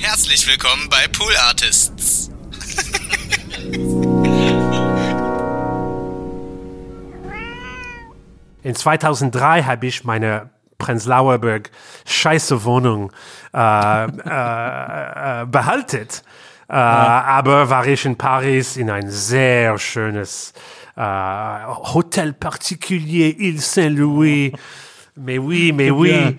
Herzlich willkommen bei Pool Artists. In 2003 habe ich meine Prenzlauer Berg scheiße Wohnung äh, äh, äh, behalten. Äh, Aber war ich in Paris in ein sehr schönes äh, Hotel particulier Ile Saint-Louis. Mais oui, mais oui.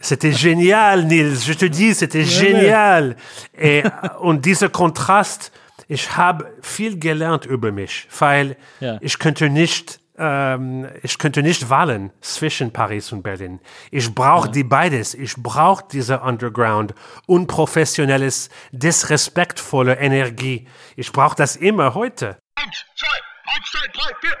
C'était génial, Nils. Je te dis, c'était génial. Et, und dieser Kontrast, ich habe viel gelernt über mich, weil Ja. ich könnte nicht ähm, ich könnte nicht wählen zwischen Paris und Berlin. Ich brauche die beides. Ich brauche diese Underground, unprofessionelles, disrespektvolle Energie. Ich brauche das immer heute. Eins, zwei, eins, zwei, drei, vier.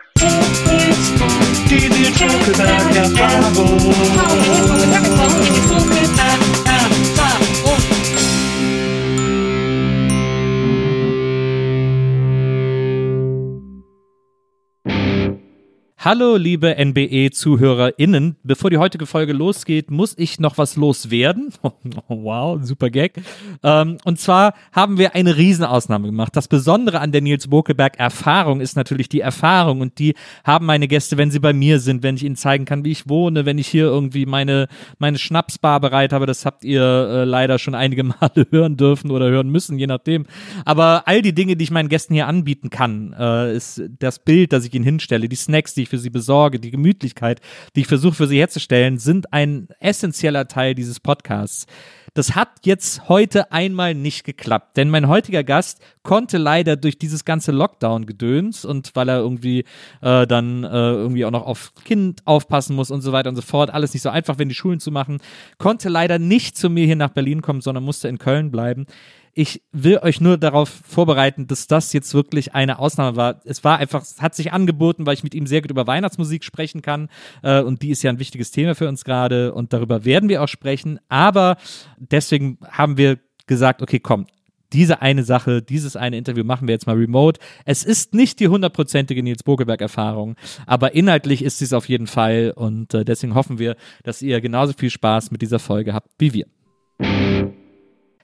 Hallo, liebe NBE-ZuhörerInnen. Bevor die heutige Folge losgeht, muss ich noch was loswerden. wow, super Gag. Ähm, und zwar haben wir eine Riesenausnahme gemacht. Das Besondere an der Nils Bokelberg-Erfahrung ist natürlich die Erfahrung. Und die haben meine Gäste, wenn sie bei mir sind, wenn ich ihnen zeigen kann, wie ich wohne, wenn ich hier irgendwie meine, meine Schnapsbar bereit habe. Das habt ihr äh, leider schon einige Male hören dürfen oder hören müssen, je nachdem. Aber all die Dinge, die ich meinen Gästen hier anbieten kann, äh, ist das Bild, das ich ihnen hinstelle, die Snacks, die ich für sie besorge, die Gemütlichkeit, die ich versuche für sie herzustellen, sind ein essentieller Teil dieses Podcasts. Das hat jetzt heute einmal nicht geklappt, denn mein heutiger Gast konnte leider durch dieses ganze Lockdown-Gedöns und weil er irgendwie äh, dann äh, irgendwie auch noch auf Kind aufpassen muss und so weiter und so fort, alles nicht so einfach, wenn die Schulen zu machen, konnte leider nicht zu mir hier nach Berlin kommen, sondern musste in Köln bleiben. Ich will euch nur darauf vorbereiten, dass das jetzt wirklich eine Ausnahme war. Es war einfach, es hat sich angeboten, weil ich mit ihm sehr gut über Weihnachtsmusik sprechen kann. Äh, und die ist ja ein wichtiges Thema für uns gerade. Und darüber werden wir auch sprechen. Aber deswegen haben wir gesagt, okay, komm, diese eine Sache, dieses eine Interview machen wir jetzt mal remote. Es ist nicht die hundertprozentige Nils Bogelberg-Erfahrung, aber inhaltlich ist es auf jeden Fall. Und äh, deswegen hoffen wir, dass ihr genauso viel Spaß mit dieser Folge habt wie wir.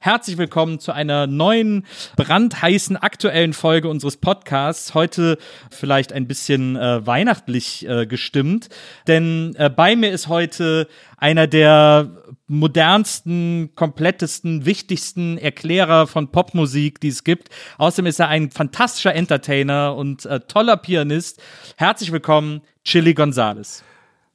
Herzlich willkommen zu einer neuen, brandheißen, aktuellen Folge unseres Podcasts. Heute vielleicht ein bisschen äh, weihnachtlich äh, gestimmt, denn äh, bei mir ist heute einer der modernsten, komplettesten, wichtigsten Erklärer von Popmusik, die es gibt. Außerdem ist er ein fantastischer Entertainer und äh, toller Pianist. Herzlich willkommen, Chili Gonzales.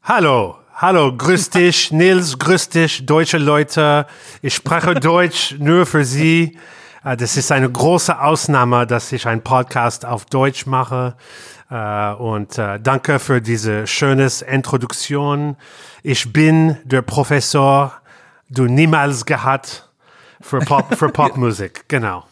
Hallo, hallo, grüß dich, Nils, grüß dich, deutsche Leute. Ich spreche Deutsch nur für Sie. Äh, Das ist eine große Ausnahme, dass ich einen Podcast auf Deutsch mache. Äh, Und äh, danke für diese schönes Introduktion. Ich bin der Professor, du niemals gehabt für Pop, für Popmusik. Genau.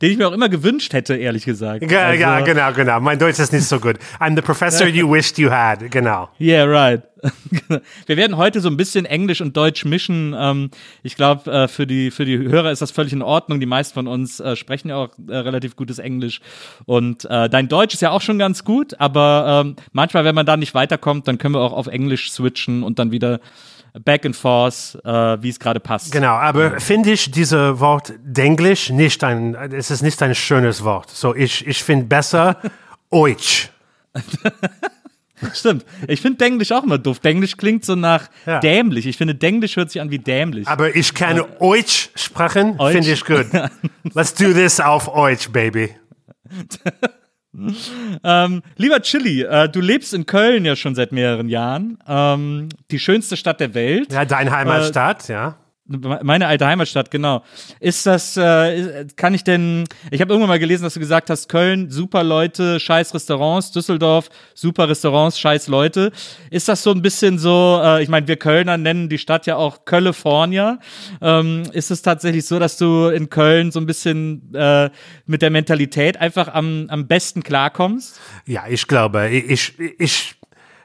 Den ich mir auch immer gewünscht hätte, ehrlich gesagt. Ja, ja, Also- genau, genau. Mein Deutsch ist nicht so gut. I'm the professor you wished you had. Genau. Yeah, right. Wir werden heute so ein bisschen Englisch und Deutsch mischen. Ähm, ich glaube, äh, für, die, für die Hörer ist das völlig in Ordnung. Die meisten von uns äh, sprechen ja auch äh, relativ gutes Englisch. Und dein Deutsch ist ja auch schon ganz gut, aber ähm, manchmal, wenn man da nicht weiterkommt, dann können wir auch auf Englisch switchen und dann wieder back and forth, äh, wie es gerade passt. Genau, aber finde ich dieses Wort Denglisch nicht ein, es ist nicht ein schönes Wort. So, ich, ich finde besser Deutsch. Stimmt. Ich finde Denglisch auch immer doof. Denglisch klingt so nach Ja. dämlich. Ich finde, Denglisch hört sich an wie dämlich. Aber ich kann Deutsch sprechen, finde ich gut. Let's do this auf Deutsch, baby. Ähm, lieber Chili, äh, du lebst in Köln ja schon seit mehreren Jahren. Ähm, die schönste Stadt der Welt. Ja, dein Heimatstadt, ja. Meine alte Heimatstadt, genau. Ist das, äh, kann ich denn, ich habe irgendwann mal gelesen, dass du gesagt hast, Köln, super Leute, scheiß Restaurants, Düsseldorf, super Restaurants, scheiß Leute. Ist das so ein bisschen so, äh, ich meine, wir Kölner nennen die Stadt ja auch California. Ähm, ist es tatsächlich so, dass du in Köln so ein bisschen äh, mit der Mentalität einfach am, am besten klarkommst? Ja, ich glaube, ich, ich,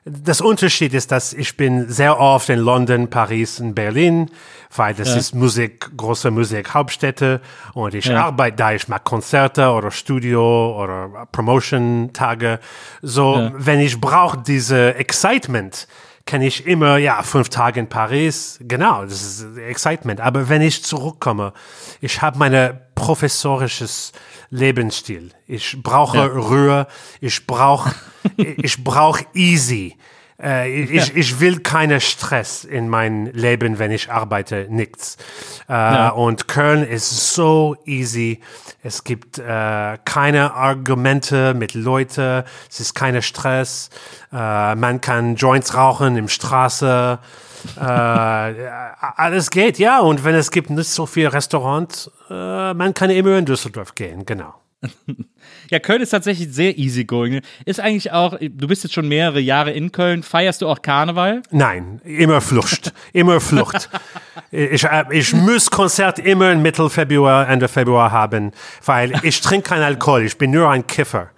das Unterschied ist, dass ich bin sehr oft in London, Paris und Berlin, weil das ist Musik, große Musikhauptstädte und ich Ja. arbeite da, ich mache Konzerte oder Studio oder Promotion-Tage. So, Ja. wenn ich brauche diese Excitement, kann ich immer, ja, fünf Tage in Paris, genau, das ist Excitement. Aber wenn ich zurückkomme, ich habe meine professorisches Lebensstil. Ich brauche Ja. Ruhe, ich brauche ich brauch easy. Äh, ich, ich will keinen Stress in mein Leben, wenn ich arbeite, nichts. Äh, Und Köln ist so easy. Es gibt äh, keine Argumente mit Leuten. Es ist keiner Stress. Äh, man kann Joints rauchen im Straße. äh, alles geht, ja. Und wenn es gibt nicht so viele Restaurants, äh, man kann immer in Düsseldorf gehen, genau. Ja, Köln ist tatsächlich sehr easygoing. Ist eigentlich auch, du bist jetzt schon mehrere Jahre in Köln. Feierst du auch Karneval? Nein, immer Flucht, immer Flucht. Ich, äh, ich muss Konzert immer in Mitte Februar, Ende Februar haben, weil ich trinke keinen Alkohol, ich bin nur ein Kiffer.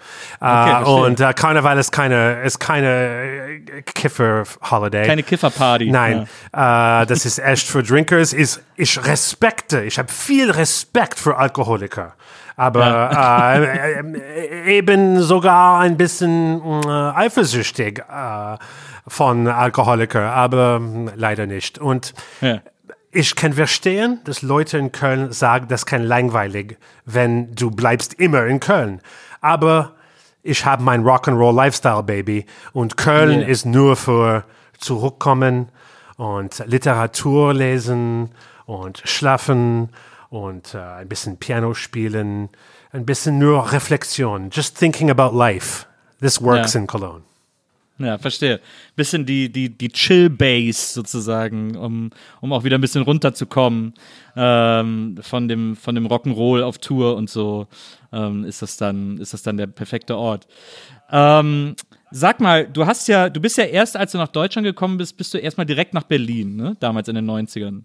äh, verstehe. und äh, Karneval ist keine, ist keine Kiffer-Holiday. Keine Kifferparty. Nein, äh, das ist echt für Drinkers. Ist, ich respekte, ich habe viel Respekt für Alkoholiker. Aber äh, äh, eben sogar ein bisschen äh, eifersüchtig äh, von Alkoholiker, aber mh, leider nicht. Und Ja. ich kann verstehen, dass Leute in Köln sagen, das kann langweilig, wenn du bleibst immer in Köln. Aber ich habe mein Rock'n'Roll Lifestyle Baby und Köln Ja. ist nur für zurückkommen und Literatur lesen und schlafen und äh, ein bisschen Piano spielen, ein bisschen nur Reflexion, just thinking about life. This works Ja. in Cologne. Ja, verstehe. Bisschen die, die, die Chill-Base sozusagen, um, um auch wieder ein bisschen runterzukommen ähm, von dem, von dem Rock'n'Roll auf Tour und so, ähm, ist, das dann, ist das dann der perfekte Ort. Ähm, sag mal, du hast ja, du bist ja erst, als du nach Deutschland gekommen bist, bist du erstmal direkt nach Berlin, ne? Damals in den 90ern.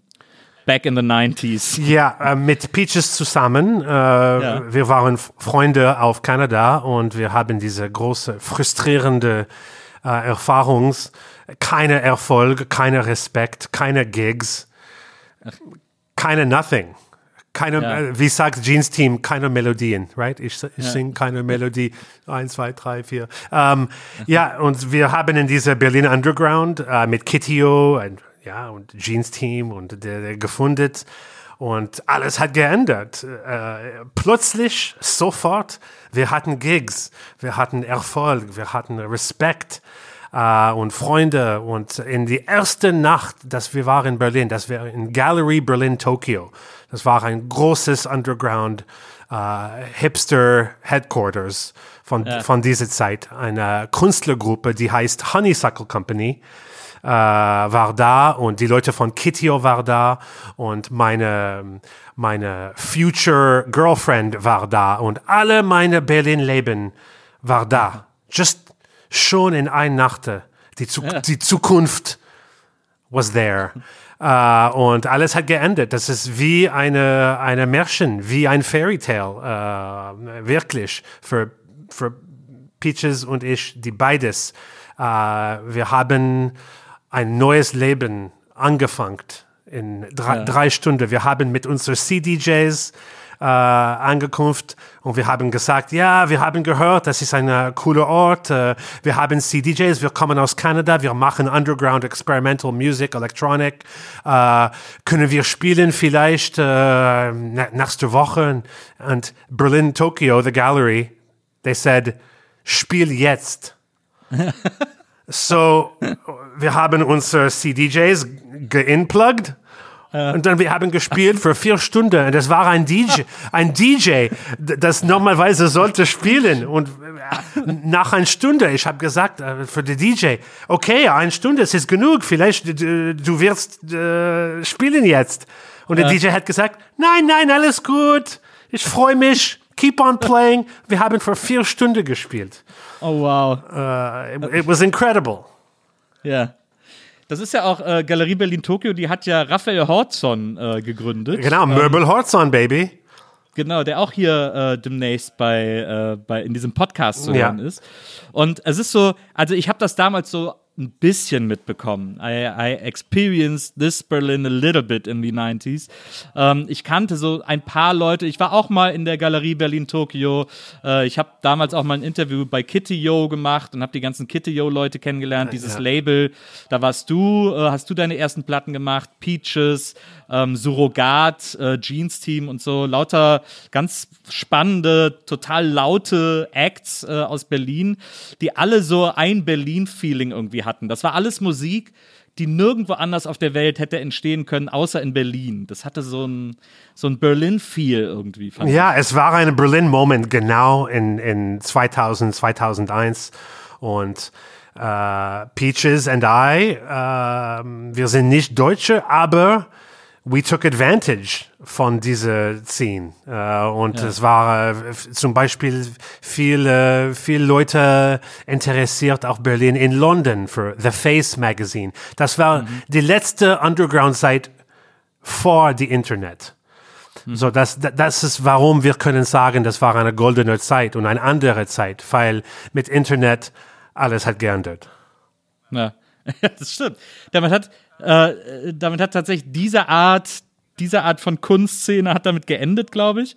Back in the 90s. Ja, äh, mit Peaches zusammen. Äh, Wir waren Freunde auf Kanada und wir haben diese große, frustrierende äh, Erfahrung. Keine Erfolg, keine Respekt, keine Gigs, keine Nothing. Keine, Ja. äh, wie sagt Jeans Team, keine Melodien, right? Ich, ich sing keine Melodie. Eins, zwei, drei, vier. Ähm, ja, und wir haben in dieser Berlin Underground äh, mit Kitio und, ja, und Jeans Team und der, der gefunden. Und alles hat geändert. Äh, plötzlich, sofort, wir hatten Gigs, wir hatten Erfolg, wir hatten Respekt äh, und Freunde. Und in die erste Nacht, dass wir waren in Berlin, das war in Gallery Berlin Tokyo. Das war ein großes Underground äh, Hipster Headquarters von, von dieser Zeit. Eine Künstlergruppe, die heißt Honeysuckle Company äh, war da und die Leute von Kitio war da und meine, meine Future Girlfriend war da und alle meine Berlin-Leben war da. Just schon in einer Nacht. Die, Zu die Zukunft was there. Äh, und alles hat geendet. Das ist wie eine, eine Märchen, wie ein Fairy Tale, äh, wirklich, für, für Peaches und ich, die beides. Äh, wir haben ein neues Leben angefangen in drei, drei Stunden. Wir haben mit unseren CDJs äh, angekunft und wir haben gesagt, ja, wir haben gehört, das ist ein äh, cooler Ort. Äh, wir haben CDJs, wir kommen aus Kanada, wir machen Underground Experimental Music, Electronic. Äh, können wir spielen vielleicht äh, nächste Woche? Und Berlin, Tokyo, the gallery, they said, spiel jetzt. So, wir haben unsere CDJs geinplugged und dann wir haben gespielt für vier Stunden. Und das war ein DJ, ein DJ, das normalerweise sollte spielen. Und äh, nach einer Stunde, ich habe gesagt äh, für den DJ, okay, eine Stunde, es ist genug. Vielleicht du wirst äh, spielen jetzt. Und der DJ hat gesagt, nein, nein, alles gut. Ich freue mich. Keep on playing. Wir haben für vier Stunden gespielt. Oh, wow. Uh, it, it was incredible. Ja. Das ist ja auch äh, Galerie Berlin Tokio, die hat ja Raphael Hortzon äh, gegründet. Genau, Möbel Horzon, Baby. Genau, der auch hier äh, demnächst bei, äh, bei in diesem Podcast zu Ja. hören ist. Und es ist so, also ich habe das damals so ein bisschen mitbekommen. I, I experienced this Berlin a little bit in the 90s. Ähm, ich kannte so ein paar Leute. Ich war auch mal in der Galerie Berlin-Tokio. Äh, ich habe damals auch mal ein Interview bei Kitty Yo gemacht und habe die ganzen Kitty Yo-Leute kennengelernt, dieses ja. Label. Da warst du, äh, hast du deine ersten Platten gemacht, Peaches, ähm, Surrogat, äh, Jeans Team und so. Lauter ganz spannende, total laute Acts äh, aus Berlin, die alle so ein Berlin-Feeling irgendwie hatten. Das war alles Musik, die nirgendwo anders auf der Welt hätte entstehen können, außer in Berlin. Das hatte so ein, so ein Berlin-Feel irgendwie. Ja, es war ein Berlin-Moment genau in, in 2000, 2001 und äh, Peaches and I, äh, wir sind nicht Deutsche, aber we took advantage von dieser Scene. Äh, und es war äh, zum Beispiel viele, viele Leute interessiert auch Berlin in London für The Face Magazine. Das war die letzte Underground-Site vor die Internet. So, das, da- das ist, warum wir können sagen, das war eine goldene Zeit und eine andere Zeit, weil mit Internet alles hat geändert. Ja, das stimmt. Damit hat, äh, damit hat tatsächlich diese Art, diese Art von Kunstszene hat damit geendet, glaube ich.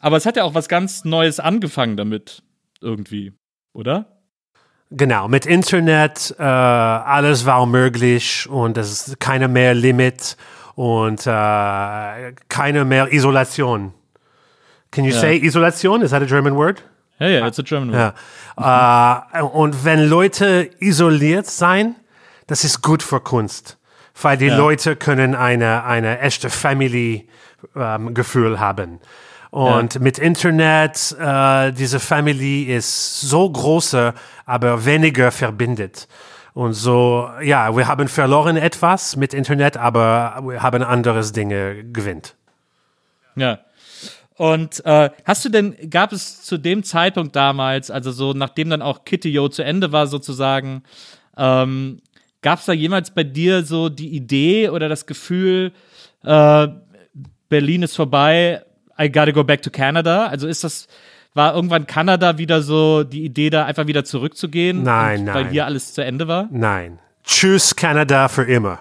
Aber es hat ja auch was ganz Neues angefangen damit, irgendwie, oder? Genau, mit Internet, äh, alles war möglich und es ist keine mehr Limit und äh, keine mehr Isolation. Can you Ja. say Isolation? Is that a German word? Ja, ja, it's a German word. Ja. Äh, und wenn Leute isoliert sein, das ist gut für Kunst, weil die Ja. Leute können eine, eine echte Family-Gefühl haben. Und mit Internet, äh, diese Family ist so große, aber weniger verbindet. Und so, ja, wir haben verloren etwas mit Internet, aber wir haben anderes Dinge gewinnt. Ja. Und äh, hast du denn, gab es zu dem Zeitpunkt damals, also so nachdem dann auch Kitty Yo zu Ende war sozusagen, ähm, gab es da jemals bei dir so die Idee oder das Gefühl, äh, Berlin ist vorbei, I gotta go back to Canada? Also ist das, war irgendwann Kanada wieder so die Idee, da einfach wieder zurückzugehen? Nein, und, Weil nein. hier alles zu Ende war? Nein. Tschüss, Kanada für immer.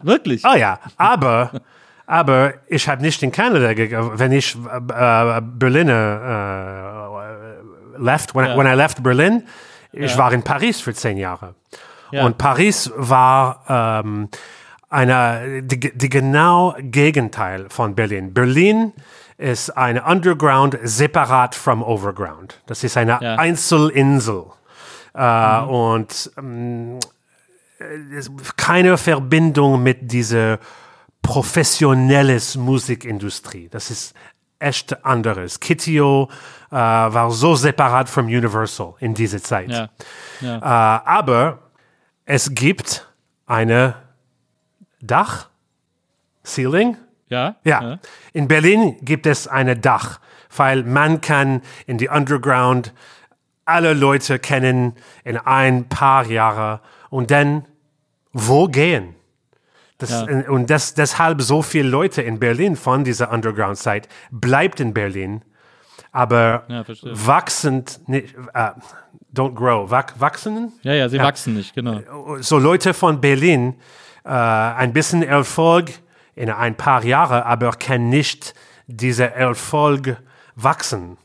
Wirklich? Oh ja, aber, aber ich habe nicht in Kanada gegangen. Wenn ich äh, Berliner äh, left, when, I, when I left Berlin, ich war in Paris für zehn Jahre. Ja. Und Paris war ähm, eine, die, die genau Gegenteil von Berlin. Berlin ist eine Underground separat vom Overground. Das ist eine Ja. Einzelinsel. Äh, Und ähm, es- keine Verbindung mit dieser professionelles Musikindustrie. Das ist echt anderes. Kitio äh, war so separat von Universal in dieser Zeit. Ja. Äh, aber es gibt eine Dach, Ceiling. Ja? Ja. in Berlin gibt es eine Dach, weil man kann in die Underground alle Leute kennen in ein paar Jahre und dann wo gehen? Das, Ja. Und das, deshalb so viele Leute in Berlin von dieser Underground-Zeit bleibt in Berlin, aber Ja, wachsend, nicht, äh, don't grow, wach, wachsen? Ja, ja, sie wachsen nicht, genau. so Leute von Berlin äh, ein bisschen Erfolg in ein paar Jahre, aber kann nicht dieser Erfolg wachsen.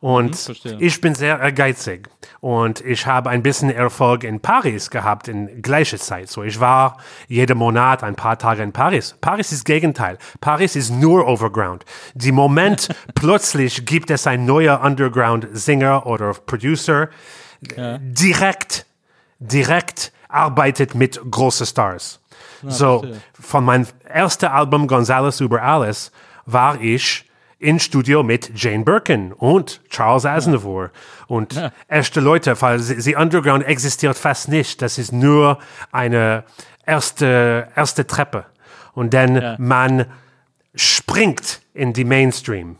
Und verstehe. ich bin sehr ehrgeizig und ich habe ein bisschen Erfolg in Paris gehabt in gleicher Zeit. So, ich war jeden Monat ein paar Tage in Paris. Paris ist Gegenteil. Paris ist nur Overground. Die Moment plötzlich gibt es ein neuer Underground-Singer oder Producer, direkt direkt arbeitet mit großen Stars. so, verstehe. von meinem ersten Album Gonzales über alles war ich in Studio mit Jane Birkin und Charles Aznavour und echte Leute, weil sie, Underground existiert fast nicht. Das ist nur eine erste, erste Treppe. Und dann man springt in die Mainstream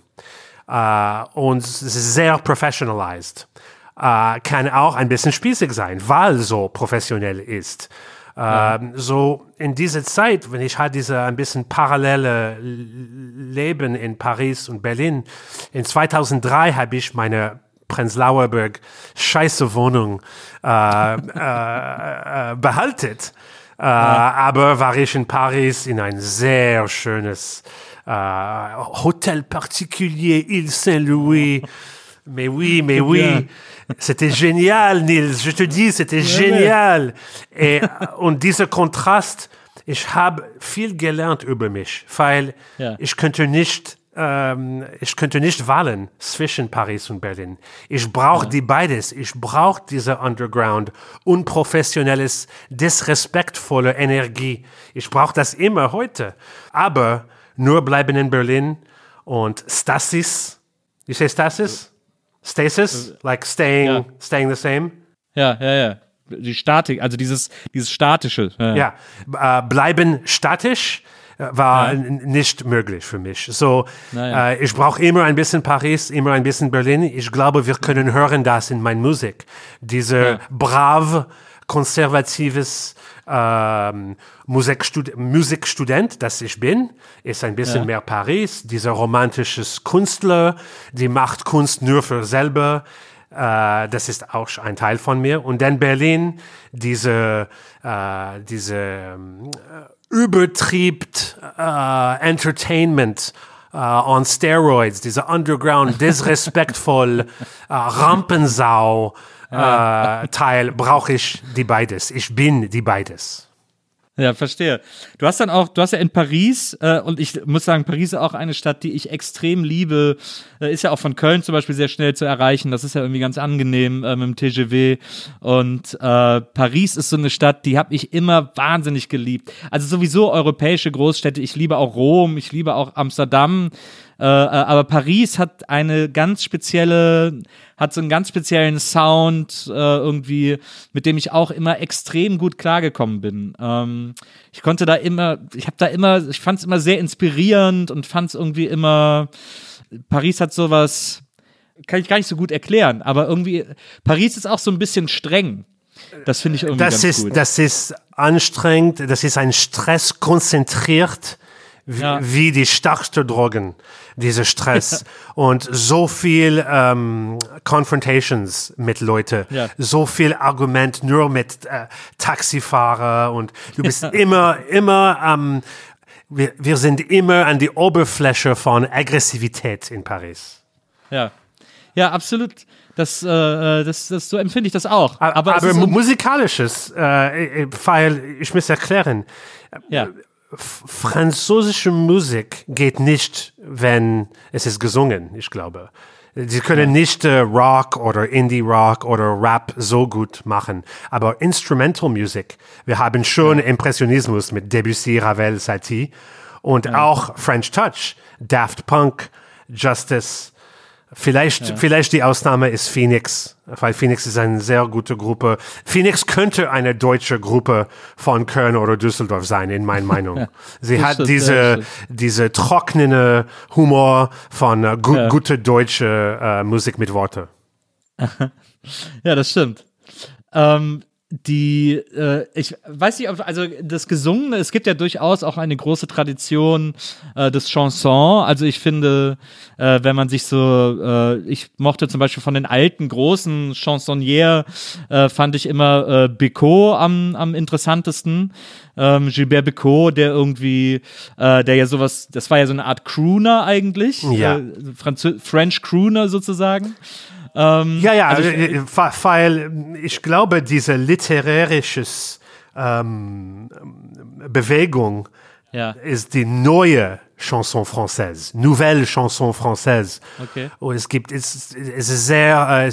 äh, und sehr professionalized. Äh, kann auch ein bisschen spießig sein, weil so professionell ist. Ähm, So in dieser Zeit, wenn ich halt diese ein bisschen parallele Leben in Paris und Berlin, in 2003 habe ich meine Prenzlauer Berg, scheiße Wohnung äh, äh, äh, behaltet. Äh, Aber war ich in Paris in ein sehr schönes äh, Hotel particulier Ile Saint-Louis. Mais oui, mais oui. C'était génial, Nils. Je te dis, c'était génial. Et, und dieser Kontrast, ich habe viel gelernt über mich, weil Ja. ich könnte nicht, ähm, ich könnte nicht wählen zwischen Paris und Berlin. Ich brauche die beides. Ich brauche diese Underground, unprofessionelles, disrespektvolle Energie. Ich brauche das immer heute. Aber nur bleiben in Berlin und Stasis. You say Stasis? Stasis? Like staying, Ja. staying the same? Ja, ja, ja. Die Statik, also dieses, dieses statische. Ja. Ja, äh, bleiben statisch äh, war n- nicht möglich für mich. So, Naja. äh, ich brauche immer ein bisschen Paris, immer ein bisschen Berlin. Ich glaube, wir können hören das in meiner Musik. Diese brav, konservatives ähm, Musikstud Musikstudent, das ich bin, ist ein bisschen Ja. mehr Paris. Dieser romantische Künstler, die macht Kunst nur für selber. Äh, das ist auch ein Teil von mir. Und dann Berlin, diese, äh, diese ähm, äh, übertriebt äh, Entertainment äh, on steroids, diese Underground, disrespektvoll, äh, Rampensau äh, Teil, brauche ich die beides. Ich bin die beides. Ja, verstehe. Du hast dann auch, du hast ja in Paris, äh, und ich muss sagen, Paris ist auch eine Stadt, die ich extrem liebe. Äh, ist ja auch von Köln zum Beispiel sehr schnell zu erreichen. Das ist ja irgendwie ganz angenehm äh, mit dem TGV. Und äh, Paris ist so eine Stadt, die habe ich immer wahnsinnig geliebt. Also sowieso europäische Großstädte. Ich liebe auch Rom, ich liebe auch Amsterdam. Äh, äh, aber Paris hat eine ganz spezielle, hat so einen ganz speziellen Sound äh, irgendwie, mit dem ich auch immer extrem gut klargekommen bin. Ähm, ich konnte da immer, ich habe da immer, ich fand es immer sehr inspirierend und fand es irgendwie immer, Paris hat sowas, kann ich gar nicht so gut erklären, aber irgendwie, Paris ist auch so ein bisschen streng. Das finde ich irgendwie Das ganz ist, gut. das ist anstrengend, das ist ein Stress konzentriert, wie, Ja. wie die stärkste Drogen, dieser Stress. Und so viel ähm, Confrontations mit Leuten, Ja. so viel Argument nur mit äh, Taxifahrer und du bist immer, immer am, wir, wir sind immer an die Oberfläche von Aggressivität in Paris. ja. Ja, absolut. Das, äh, das, das, so empfinde ich das auch. Aber, Aber, musikalisches, äh, äh, weil ich muss erklären, ja. Französische Musik geht nicht, wenn es ist gesungen, ich glaube. Sie können nicht äh, Rock oder Indie Rock oder Rap so gut machen, aber Instrumental Music. Wir haben schon Impressionismus mit Debussy, Ravel, Satie und auch French Touch, Daft Punk, Justice. Vielleicht, vielleicht die Ausnahme ist Phoenix, weil Phoenix ist eine sehr gute Gruppe. Phoenix könnte eine deutsche Gruppe von Köln oder Düsseldorf sein, in meiner Meinung. Sie hat stimmt, diese, ja, diese trockene Humor von äh, gu Ja. gute deutsche äh, Musik mit Worte. Ja, das stimmt. Ähm, die, äh, ich weiß nicht, ob, also das Gesungene, es gibt ja durchaus auch eine große Tradition äh, des Chanson. Also ich finde, äh, wenn man sich so, äh, ich mochte zum Beispiel von den alten großen Chansonniers, äh, fand ich immer äh, Bicot am, am interessantesten. Ähm, Gilbert Bicot, der irgendwie, äh, der ja sowas, das war ja so eine Art Crooner eigentlich, Ja. äh, French Crooner sozusagen. Ja, ja, Also ich- äh, fa- weil ich glaube, diese literarisches ähm, Bewegung Ja. ist die neue Chanson française, nouvelle Chanson française. Okay. Und es gibt, es, es ist sehr, äh,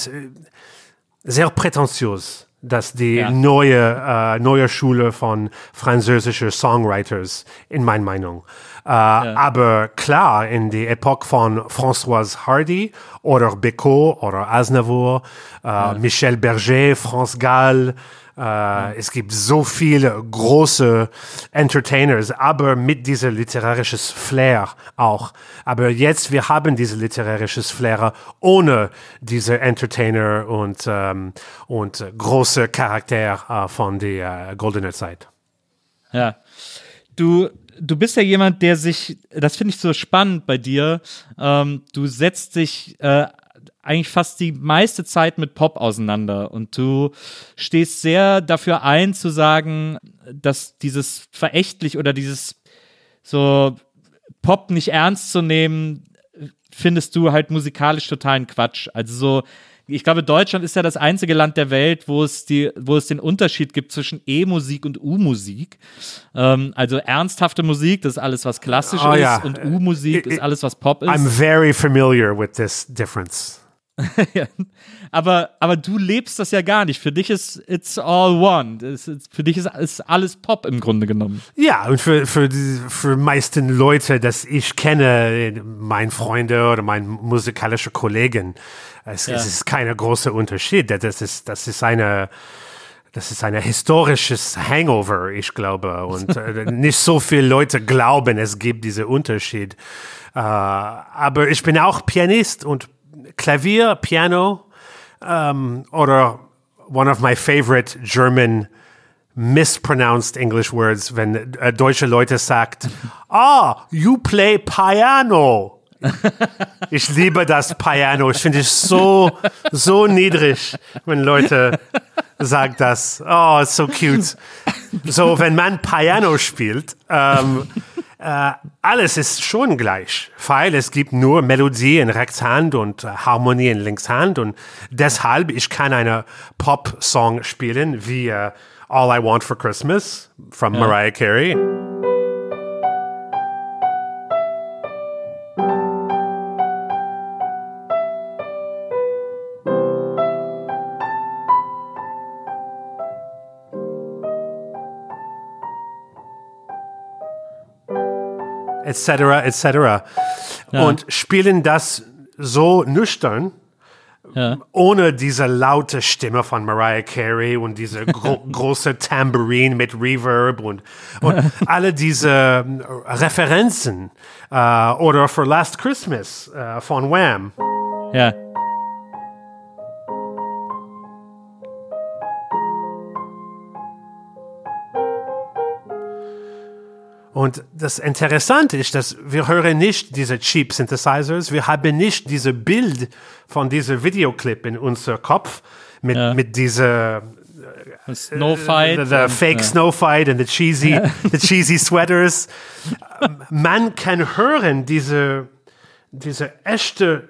sehr prätentiös, dass die Ja. neue, äh, neue Schule von französischen Songwriters, in meiner Meinung. Äh, Aber klar, in die Epoche von Françoise Hardy oder Becot oder Aznavour, äh, Michel Berger, France Gall, äh, Es gibt so viele große Entertainers, aber mit dieser literarisches Flair auch. Aber jetzt, wir haben diese literarisches Flair ohne diese Entertainer und, ähm, und große Charakter äh, von der äh, goldenen Zeit. Ja. Du, du bist ja jemand, der sich, das finde ich so spannend bei dir, ähm, du setzt dich äh, eigentlich fast die meiste Zeit mit Pop auseinander und du stehst sehr dafür ein zu sagen, dass dieses verächtlich oder dieses so Pop nicht ernst zu nehmen, findest du halt musikalisch totalen Quatsch. Also so ich glaube, Deutschland ist ja das einzige Land der Welt, wo es, die, wo es den Unterschied gibt zwischen E-Musik und U-Musik. Ähm, also ernsthafte Musik, das ist alles, was klassisch Oh, ist, ja. und U-Musik ist alles, was Pop ist. I'm very familiar with this difference. Ja. aber, aber du lebst das ja gar nicht. Für dich ist it's all one. Ist, für dich ist, ist alles Pop im Grunde genommen. Ja, und für, für, die, für meisten Leute, das ich kenne, meine Freunde oder meine musikalische Kollegen, es, Ja. es ist kein großer Unterschied. Das ist, das ist eine, das ist ein historisches Hangover, ich glaube. Und äh, nicht so viele Leute glauben, es gibt diesen Unterschied. Äh, aber ich bin auch Pianist und Klavier, Piano ähm, oder one of my favorite German mispronounced English words, wenn äh, deutsche Leute sagt, ah, you play piano. Ich liebe das Piano. Ich finde es so, so niedrig, wenn Leute sagen das. Oh, it's so cute. So, wenn man Piano spielt, ähm, äh, alles ist schon gleich, weil es gibt nur Melodie in Rechtshand und äh, Harmonie in Linkshand und deshalb ich kann eine Pop-Song spielen wie äh, All I Want for Christmas from Mariah Carey. Etc. etc. Und spielen das so nüchtern, Ja. ohne diese laute Stimme von Mariah Carey und diese gro große Tambourine mit Reverb und, und alle diese ähm, Referenzen äh, oder For Last Christmas äh, von Wham. Ja. Und das Interessante ist, dass wir hören nicht diese Cheap Synthesizers, wir haben nicht diese Bild von diesem Videoclip in unser Kopf mit, Ja. mit dieser Snow Fight. the, the und, fake ja. snow fight and the cheesy, the cheesy sweaters. Man kann hören diese, diese echte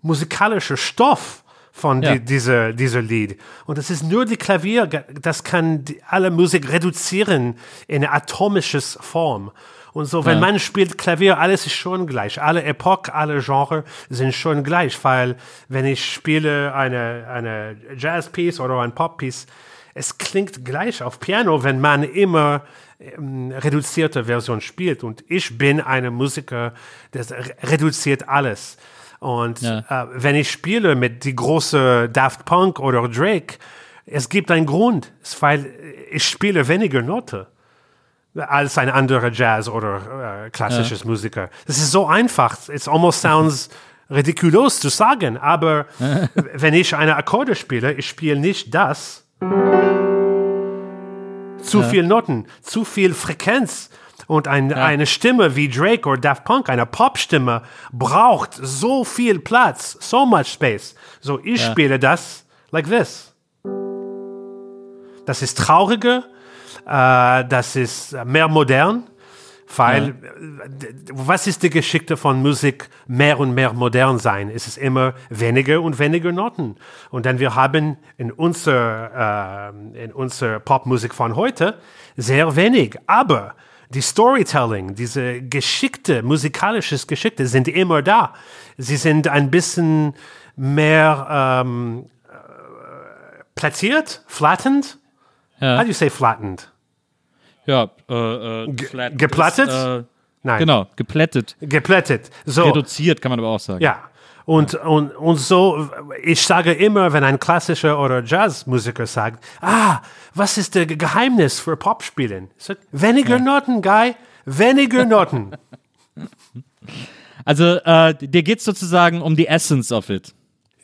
musikalische Stoff von Ja. die, dieser, dieser Lied. Und es ist nur die Klavier, das kann die, alle Musik reduzieren in eine atomisches Form. Und so, wenn Ja. man spielt Klavier, alles ist schon gleich. Alle Epochen, alle Genres sind schon gleich, weil wenn ich spiele eine, eine Jazz-Piece oder ein Pop-Piece, es klingt gleich auf Piano, wenn man immer ähm, reduzierte Version spielt. Und ich bin ein Musiker, das re- reduziert alles. Und Ja. äh, wenn ich spiele mit die große Daft Punk oder Drake, es gibt einen Grund, weil ich spiele weniger Noten als ein anderer Jazz oder äh, klassisches Musiker. Das ist so einfach. It almost sounds ridiculous zu sagen, aber wenn ich eine Akkorde spiele, ich spiele nicht das. Zu viel Noten, zu viel Frequenz. Und ein, eine Stimme wie Drake oder Daft Punk, eine Popstimme, braucht so viel Platz, so much space. So, ich spiele das like this. Das ist trauriger, äh, das ist mehr modern, weil äh, d- was ist die Geschichte von Musik mehr und mehr modern sein? Es ist immer weniger und weniger Noten. Und dann wir haben in unserer äh, in unserer Popmusik von heute sehr wenig, aber die Storytelling, diese geschickte, musikalisches Geschickte sind immer da. Sie sind ein bisschen mehr ähm, äh, platziert, flattened. Ja. How do you say flattened? Ja, äh, äh, flat geplattet? Ist, äh, Nein. genau, geplättet. Geplättet. So. Reduziert kann man aber auch sagen. Ja. Und, und, und so, ich sage immer, wenn ein klassischer oder Jazzmusiker sagt, ah, was ist das Geheimnis für Popspielen? Sag, weniger Noten, Guy, weniger Noten. Also, äh, dir geht es sozusagen um die Essence of it.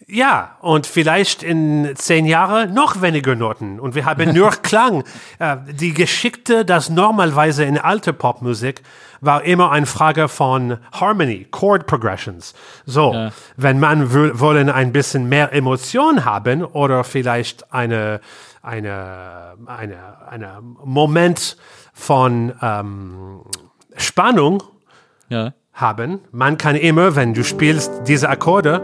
Ja, und vielleicht in zehn Jahren noch weniger Noten. Und wir haben nur Klang. Äh, die Geschichte, das normalerweise in alte Popmusik war immer eine Frage von Harmony, Chord Progressions. So, Ja. wenn man wollen ein bisschen mehr Emotion haben oder vielleicht eine, eine, eine, eine Moment von ähm, Spannung Ja. haben. Man kann immer, wenn du spielst diese Akkorde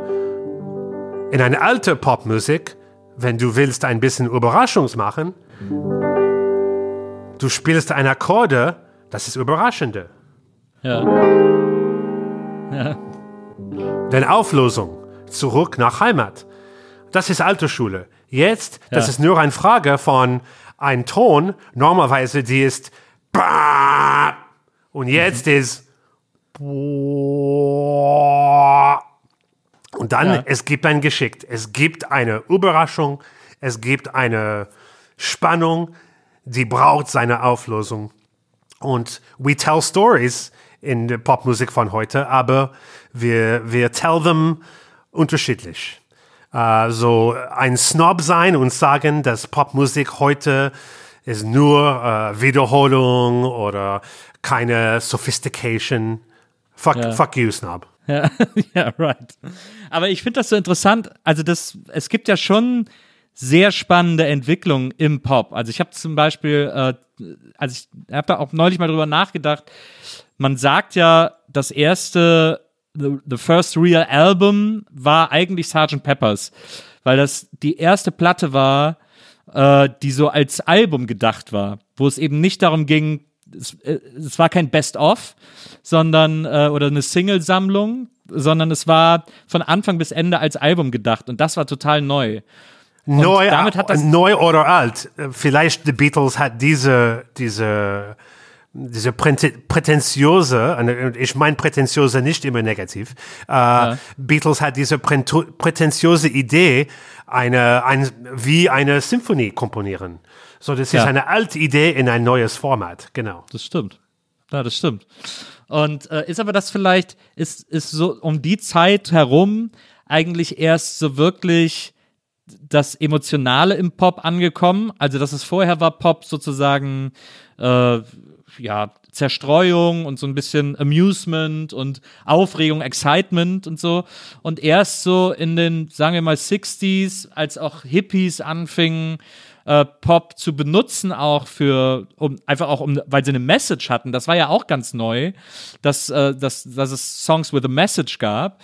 in eine alte Popmusik, wenn du willst ein bisschen Überraschungs machen, du spielst eine Akkorde, das ist überraschende. Ja. Denn Auflösung, zurück nach Heimat. Das ist alte Schule. Jetzt, das Ja. ist nur eine Frage von ein Ton, normalerweise die ist und jetzt ist und dann, Ja. es gibt ein Geschick. Es gibt eine Überraschung, es gibt eine Spannung, die braucht seine Auflösung. Und we tell stories in der Popmusik von heute, aber wir, wir tell them unterschiedlich. Äh, so ein Snob sein und sagen, dass Popmusik heute ist nur äh, Wiederholung oder keine Sophistication. Fuck, Ja. fuck you, Snob. Ja, ja, right. Aber ich finde das so interessant. Also das, es gibt ja schon sehr spannende Entwicklungen im Pop. Also ich habe zum Beispiel, äh, also ich habe da auch neulich mal drüber nachgedacht. Man sagt ja, das erste, the, the first real album war eigentlich Sgt. Peppers, weil das die erste Platte war, äh, die so als Album gedacht war, wo es eben nicht darum ging, es, äh, es war kein Best-of, sondern äh, oder eine Single-Sammlung, sondern es war von Anfang bis Ende als Album gedacht und das war total neu. Neu, damit hat das- neu oder alt. Äh, Vielleicht die Beatles hat diese, diese, diese Prä- prätentiöse, ich meine prätentiöse nicht immer negativ, äh, Beatles hat diese prä- prätentiöse Idee, eine, ein, wie eine Symphonie komponieren. So, das ist Ja. eine alte Idee in ein neues Format, genau. Das stimmt. Ja, das stimmt. Und äh, ist aber das vielleicht, ist, ist so um die Zeit herum eigentlich erst so wirklich das Emotionale im Pop angekommen? Also, dass es vorher war Pop sozusagen, äh, ja, Zerstreuung und so ein bisschen Amusement und Aufregung, Excitement und so. Und erst so in den, sagen wir mal, 60s, als auch Hippies anfingen, äh, Pop zu benutzen, auch für, um, einfach auch, um, weil sie eine Message hatten. Das war ja auch ganz neu, dass, äh, dass, dass es Songs with a Message gab.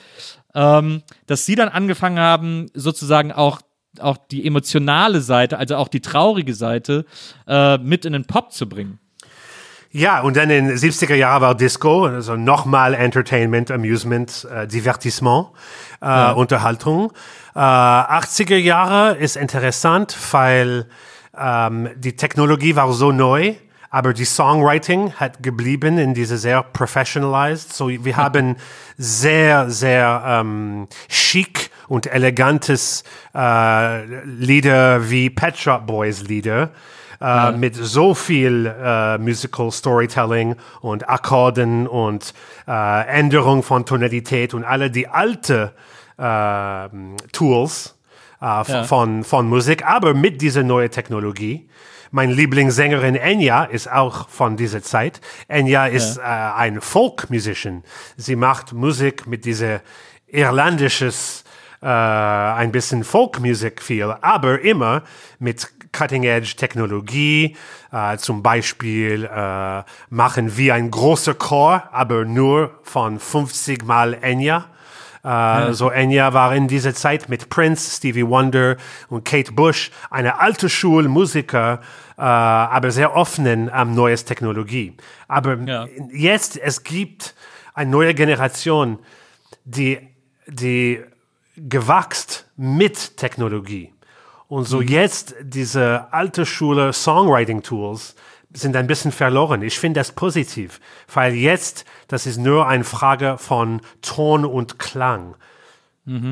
Ähm, dass sie dann angefangen haben, sozusagen auch auch die emotionale Seite, also auch die traurige Seite, äh, mit in den Pop zu bringen. Ja, und dann in den 70er Jahren war Disco, also nochmal Entertainment, Amusement, äh, Divertissement, äh, Unterhaltung. Äh, 80er Jahre ist interessant, weil ähm, die Technologie war so neu, aber die Songwriting hat geblieben in diese sehr professionalized. So, wir haben sehr, sehr ähm, chic und elegantes äh, Lieder wie Pet Shop Boys Lieder äh, mit so viel äh, Musical Storytelling und Akkorden und äh, Änderung von Tonalität und alle die alte äh, Tools äh, f- Ja. von, von Musik, aber mit dieser neuen Technologie. Mein Lieblingssängerin Enya ist auch von dieser Zeit. Enya ist äh, ein Folk-Musician. Sie macht Musik mit dieser irlandisches, äh, ein bisschen Folkmusik viel, aber immer mit Cutting-Edge-Technologie. Äh, zum Beispiel äh, machen wir ein großer Chor, aber nur von 50 Mal Enya. Äh, So Enya war in dieser Zeit mit Prince, Stevie Wonder und Kate Bush eine alte Schulmusiker, äh, aber sehr offenen am neues Technologie. Aber Ja. jetzt es gibt eine neue Generation, die die gewachst mit Technologie. Und so jetzt diese alte Schule Songwriting Tools sind ein bisschen verloren. Ich finde das positiv, weil jetzt, das ist nur eine Frage von Ton und Klang.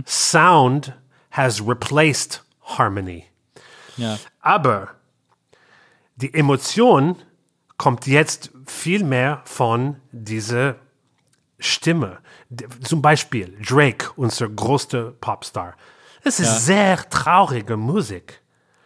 Sound has replaced harmony. Ja. Aber die Emotion kommt jetzt viel mehr von dieser Stimme. Zum Beispiel Drake, unser größter Popstar. Es ist sehr traurige Musik.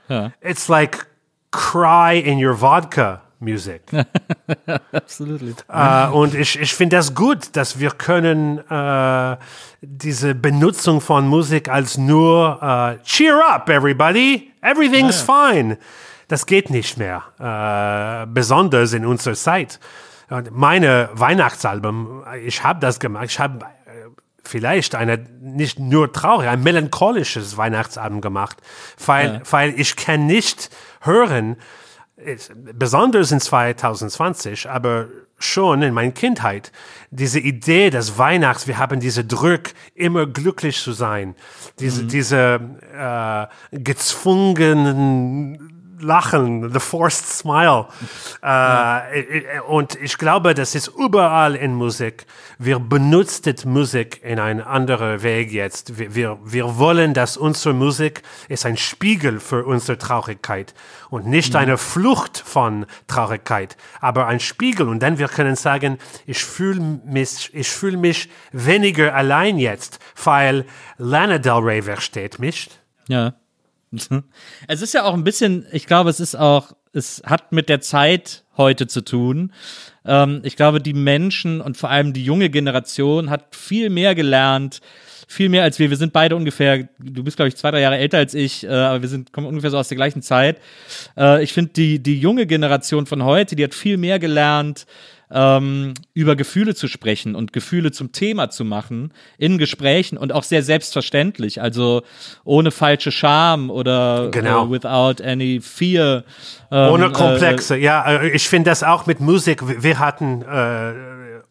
Ja. It's like cry in your vodka music. Absolut. Äh, und ich, ich finde das gut, dass wir können äh, diese Benutzung von Musik als nur äh, Cheer up, everybody, everything's fine. Das geht nicht mehr, äh, besonders in unserer Zeit. Und meine Weihnachtsalbum, ich habe das gemacht, ich habe vielleicht eine nicht nur traurig, ein melancholisches Weihnachtsalbum gemacht, weil, weil ich kann nicht hören, besonders in 2020, aber schon in meiner Kindheit, diese Idee des Weihnachts, wir haben diese Druck, immer glücklich zu sein, diese, diese äh, gezwungenen Lachen, the forced smile. Äh, äh, Und ich glaube, das ist überall in Musik. Wir benutzen Musik in einen anderen Weg jetzt. Wir, wir, wir wollen, dass unsere Musik ist ein Spiegel für unsere Traurigkeit und nicht eine Flucht von Traurigkeit, aber ein Spiegel. Und dann wir können sagen, ich fühle mich, ich fühle mich weniger allein jetzt, weil Lana Del Rey versteht mich. Ja. Es ist ja auch ein bisschen, ich glaube, es ist auch, es hat mit der Zeit heute zu tun. Ähm, ich glaube, die Menschen und vor allem die junge Generation hat viel mehr gelernt, viel mehr als wir. Wir sind beide ungefähr, du bist, glaube ich, zwei, drei Jahre älter als ich, äh, aber wir sind, kommen ungefähr so aus der gleichen Zeit. Äh, ich finde, die, die junge Generation von heute, die hat viel mehr gelernt, ähm, über Gefühle zu sprechen und Gefühle zum Thema zu machen in Gesprächen und auch sehr selbstverständlich, also ohne falsche Scham oder Genau. äh, without any fear. Ähm, Ohne Komplexe, ja. äh, Ich finde das auch mit Musik. Wir hatten äh,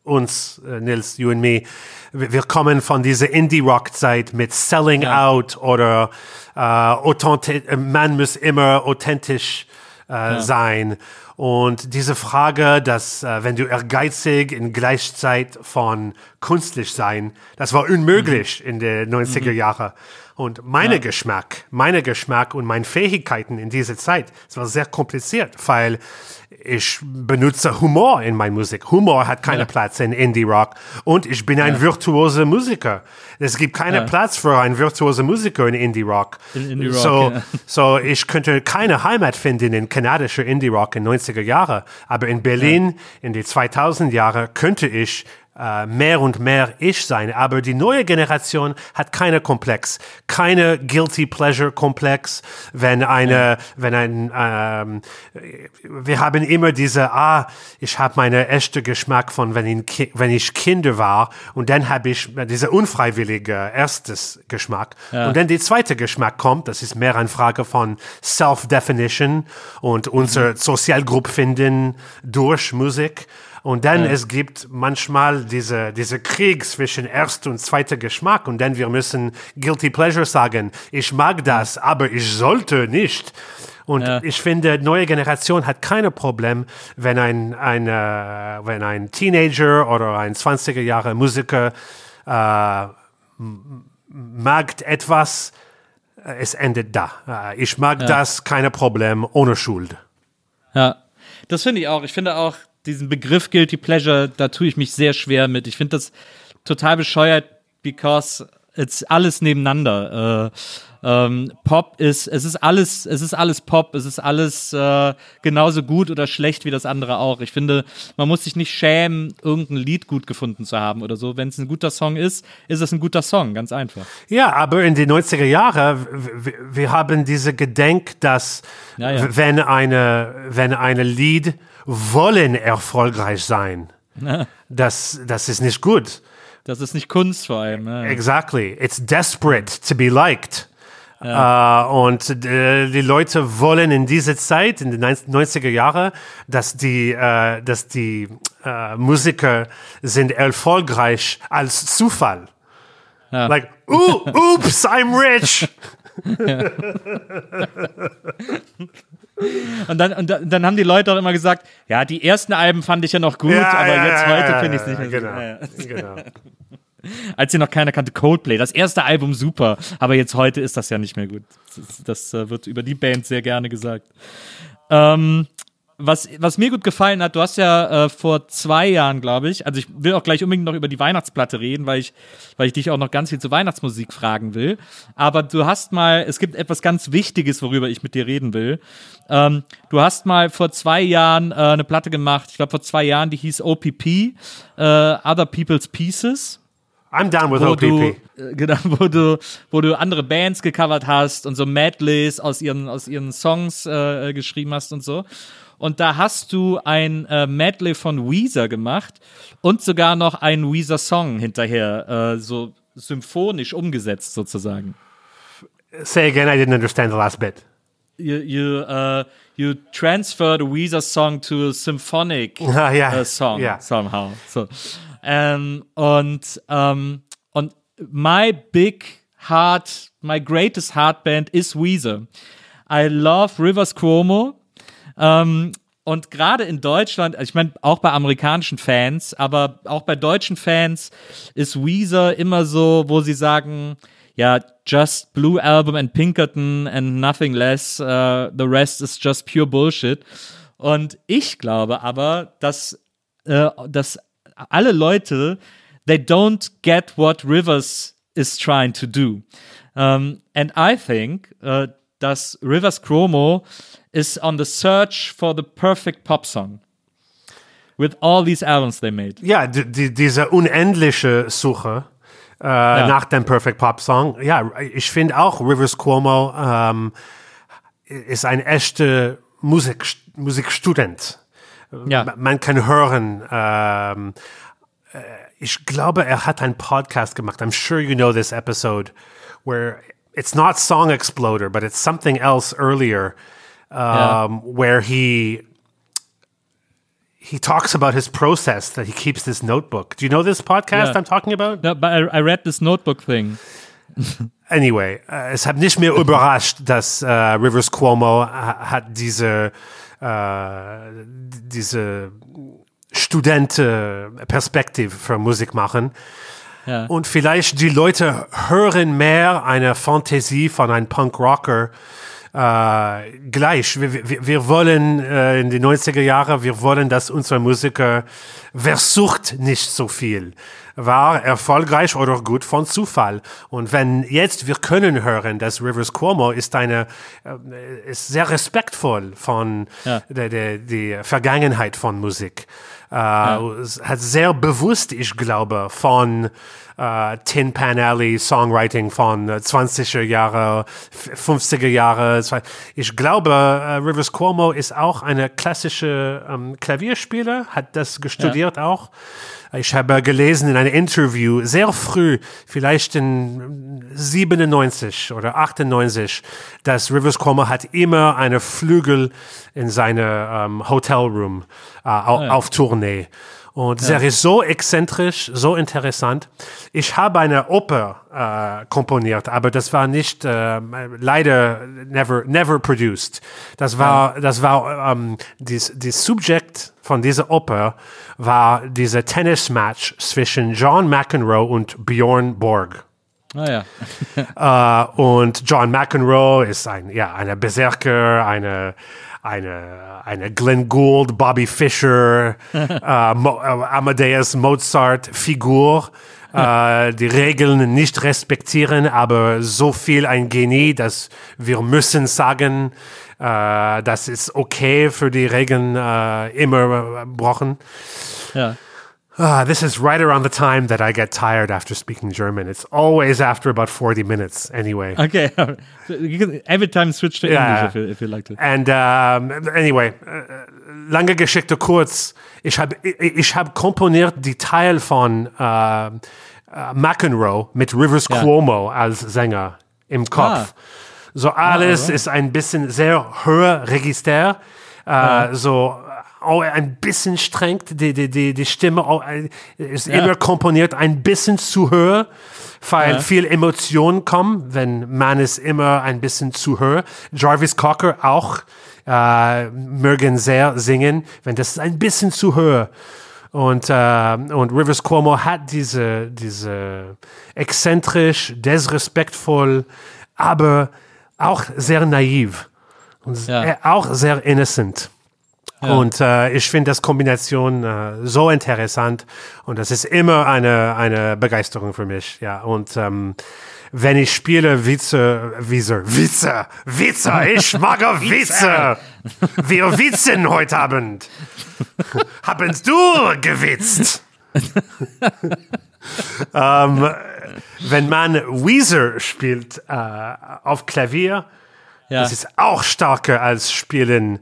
uns, äh, Nils, you and me, wir kommen von dieser Indie-Rock-Zeit mit Selling Ja. Out oder äh, äh, man muss immer authentisch äh, sein. Und diese Frage, dass äh, wenn du ehrgeizig in Gleichzeit von künstlich sein, das war unmöglich in den 90er Jahren. Und meine Geschmack, meine Geschmack und meine Fähigkeiten in dieser Zeit, es war sehr kompliziert, weil ich benutze Humor in meiner Musik. Humor hat keinen Ja. Platz in Indie-Rock und ich bin ein virtuoser Musiker. Es gibt keinen Ja. Platz für einen virtuosen Musiker in Indie-Rock. In Indie-Rock, so, so, ich könnte keine Heimat finden in kanadischer Indie-Rock in 90er Jahre, aber in Berlin in die 2000 Jahre könnte ich mehr und mehr ich sein. Aber die neue Generation hat keine Komplex, keine Guilty Pleasure Komplex. Wenn eine, wenn ein, ähm, wir haben immer diese, ah, ich habe meine echte Geschmack von, wenn ich, wenn ich Kinder war und dann habe ich diese unfreiwillige erstes Geschmack und dann die zweite Geschmack kommt, das ist mehr eine Frage von Self-Definition und unser Sozialgruppe finden durch Musik. Und dann es gibt manchmal diese, diese Krieg zwischen erster und zweiter Geschmack und dann wir müssen Guilty Pleasure sagen, ich mag das, aber ich sollte nicht. Und Ja. ich finde, neue Generation hat keine Problem, wenn ein, ein, äh, wenn ein Teenager oder ein 20er Jahre Musiker äh, mag etwas, äh, es endet da. Äh, ich mag das, keine Problem, ohne Schuld. Ja, das finde ich auch. Ich finde auch diesen Begriff Guilty Pleasure, da tue ich mich sehr schwer mit. Ich finde das total bescheuert, because it's alles nebeneinander. Äh, ähm, Pop ist, es ist alles, es ist alles Pop, es ist alles äh, genauso gut oder schlecht wie das andere auch. Ich finde, man muss sich nicht schämen, irgendein Lied gut gefunden zu haben oder so. Wenn es ein guter Song ist, ist es ein guter Song, ganz einfach. Ja, aber in den 90er Jahren, wir haben diese Gedenk, dass Ja, ja. wenn eine, wenn eine Lied wollen erfolgreich sein, das, das ist nicht gut. Das ist nicht Kunst vor allem. ne? Ja. Exactly. It's desperate to be liked. Äh, und äh, die Leute wollen in dieser Zeit, in den 90er Jahren, dass die, äh, dass die äh, Musiker sind erfolgreich als Zufall. Like, ooh, oops, I'm rich. Und dann, und dann, haben die Leute auch immer gesagt, ja, die ersten Alben fand ich ja noch gut, Ja, aber ja, jetzt ja, heute finde ich es nicht mehr genau, so. Ja. genau. Als sie noch keiner kannte, Coldplay, das erste Album super, aber jetzt heute ist das ja nicht mehr gut. Das, das äh, wird über die Band sehr gerne gesagt. Ähm, was, was mir gut gefallen hat, du hast ja äh, vor zwei Jahren, glaube ich, also ich will auch gleich unbedingt noch über die Weihnachtsplatte reden, weil ich, weil ich dich auch noch ganz viel zu Weihnachtsmusik fragen will. Aber du hast mal, es gibt etwas ganz Wichtiges, worüber ich mit dir reden will. Ähm, du hast mal vor zwei Jahren äh, eine Platte gemacht, ich glaube vor zwei Jahren, die hieß OPP, äh, Other People's Pieces I'm down with wo OPP. du, äh, genau, wo du, wo du andere Bands gecovert hast und so Medleys aus ihren, aus ihren Songs äh, geschrieben hast und so. Und da hast du ein äh, Medley von Weezer gemacht und sogar noch einen Weezer-Song hinterher, äh, so symphonisch umgesetzt sozusagen. Say again, I didn't understand the last bit. You, you, uh, you transferred a Weezer song to a symphonic Ah, yeah. uh, song Yeah. somehow. So, ähm, und, ähm, und my big heart, my greatest heart band is Weezer. I love Rivers Cuomo. Ähm, und gerade in Deutschland, also ich meine auch bei amerikanischen Fans, aber auch bei deutschen Fans ist Weezer immer so, wo sie sagen, ja, just Blue Album and Pinkerton and nothing less, uh, the rest is just pure Bullshit. Und ich glaube aber, dass, äh, dass alle Leute, they don't get what Rivers is trying to do. Um, and I think uh, dass Rivers Cuomo is on the search for the perfect pop song. With all these albums they made. Ja, die, die, diese unendliche Suche äh, nach dem Perfect Pop Song. Ja, ich finde auch Rivers Cuomo ähm, ist ein echter Musik, Musikstudent. Ja. Man kann hören. Ähm, äh, ich glaube, er hat einen Podcast gemacht. I'm sure you know this episode where it's not Song Exploder, but it's something else earlier um, Ja. where he he talks about his process that he keeps this notebook. Do you know this podcast Yeah. I'm talking about? No, but I, I read this notebook thing. Anyway, äh, es hat nicht mehr überrascht, dass äh, Rivers Cuomo ha- hat diese äh, diese Studentenperspektive für Musik machen. Ja. Und vielleicht die Leute hören mehr eine Fantasie von einem Punk-Rocker äh, gleich. Wir, wir, wir wollen äh, in den 90er Jahren, wir wollen, dass unsere Musiker versucht nicht so viel. War erfolgreich oder gut von Zufall. Und wenn jetzt wir können hören, dass Rivers Cuomo ist eine, äh, ist sehr respektvoll von Ja. der, der, die Vergangenheit von Musik. Äh, es hat sehr bewusst, ich glaube, von äh, Tin Pan Alley Songwriting von äh, 20er Jahre, f- 50er Jahre. Ich glaube, äh, Rivers Cuomo ist auch eine klassische ähm, Klavierspieler, hat das gestudiert auch. Ich habe gelesen in einem Interview sehr früh, vielleicht in 97 oder 98, dass Rivers Cuomo hat immer eine Flügel in seine ähm, Hotelroom äh, au auf Tournee. Und er ist so exzentrisch, so interessant. Ich habe eine Oper äh, komponiert, aber das war nicht äh, leider never never produced. Das war das war ähm, dies, die Subject von dieser Oper war dieser Tennismatch zwischen John McEnroe und Bjorn Borg. Ah ja. Äh, und John McEnroe ist ein, ja, eine Berserker, eine, eine, eine Glenn Gould, Bobby Fischer, äh, Mo, äh, Amadeus Mozart Figur. Äh, die Regeln nicht respektieren, aber so viel ein Genie, dass wir müssen sagen, äh, das ist okay für die Regeln äh, immer äh, brochen. ja. Ah, this is right around the time that I get tired after speaking German. It's always after about 40 minutes anyway. Okay. You can every time switch to Ja. English if you, if you like to. And um, anyway, äh, lange Geschichte kurz. Ich habe ich, hab komponiert die Teil von äh, äh, McEnroe mit Rivers Ja. Cuomo als Sänger im Kopf. So alles alright. ist ein bisschen sehr höher Register. Äh, So auch ein bisschen streng, die, die, die, die Stimme auch, ein- ist immer komponiert ein bisschen zu höher, weil Ja. viel Emotionen kommen, wenn man es immer ein bisschen zu höher. Jarvis Cocker auch äh, mögen sehr singen, wenn das ein bisschen zu höher. Und, äh, und Rivers Cuomo hat diese, diese exzentrisch, desrespektvoll, aber auch sehr naiv und Ja. äh, auch sehr innocent. Und äh, ich finde das Kombination äh, so interessant und das ist immer eine, eine Begeisterung für mich. Ja, und ähm, wenn ich spiele Witze, Witze, Witze, Witze, ich mag Witze. Wir witzen heute Abend. Haben du gewitzt? ähm, wenn man Weezer spielt äh, auf Klavier, Ja. das ist auch stärker als spielen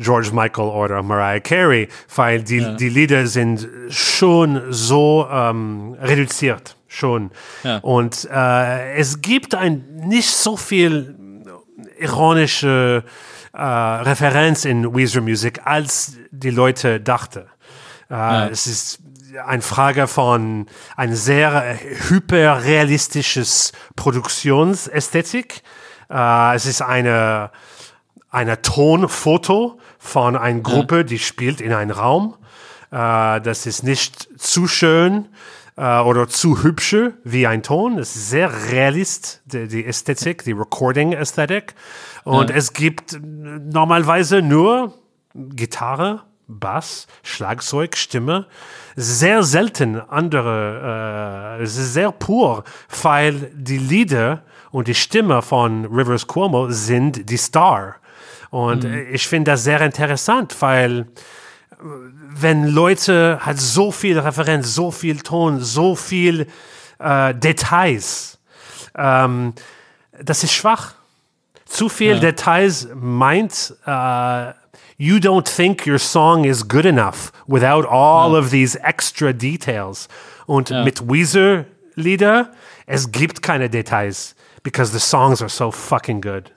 George Michael oder Mariah Carey, weil die, die Lieder sind schon so ähm, reduziert, schon. Ja. Und äh, es gibt ein nicht so viel ironische äh, Referenz in Weezer Music, als die Leute dachten. Äh, Es ist eine Frage von ein sehr hyperrealistisches Produktionsästhetik. Äh, es ist eine, eine Tonfoto von einer Gruppe, die spielt in einem Raum. Äh, das ist nicht zu schön äh, oder zu hübsche wie ein Ton. Es ist sehr realist, die, die Ästhetik, die Recording-Ästhetik. Und es gibt normalerweise nur Gitarre, Bass, Schlagzeug, Stimme. Sehr selten andere, äh, es ist sehr pur, weil die Lieder und die Stimme von Rivers Cuomo sind die Star. Und äh, ich finde das sehr interessant, weil wenn Leute halt so viel Referenz, so viel Ton, so viel äh, Details, ähm, das ist schwach. Zu viel Details meint, äh, you don't think your song is good enough without all of these extra details. Und mit Weezer Lieder, es gibt keine Details, because the songs are so fucking good.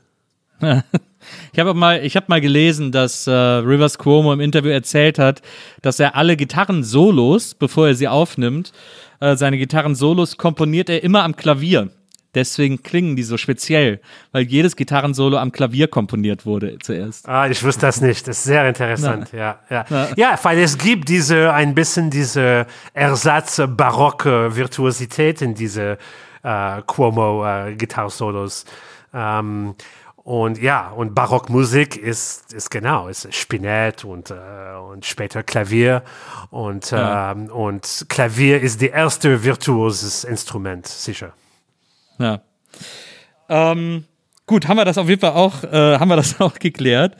Ich habe mal, ich habe mal gelesen, dass äh, Rivers Cuomo im Interview erzählt hat, dass er alle Gitarren-Solos, bevor er sie aufnimmt, äh, seine Gitarren-Solos komponiert er immer am Klavier. Deswegen klingen die so speziell, weil jedes Gitarrensolo am Klavier komponiert wurde zuerst. Ah, ich wusste das nicht. Das ist sehr interessant. Ja, ja. ja, weil es gibt diese, ein bisschen diese Ersatz-barocke Virtuosität in diese äh, Cuomo-Gitarrsolos. ähm, und ja, und Barockmusik ist, ist genau, ist Spinett und, äh, und später Klavier. Und, ähm, und Klavier ist die erste virtuoses Instrument, sicher. Ja. Ähm, gut, haben wir das auf jeden Fall auch, äh, haben wir das auch geklärt.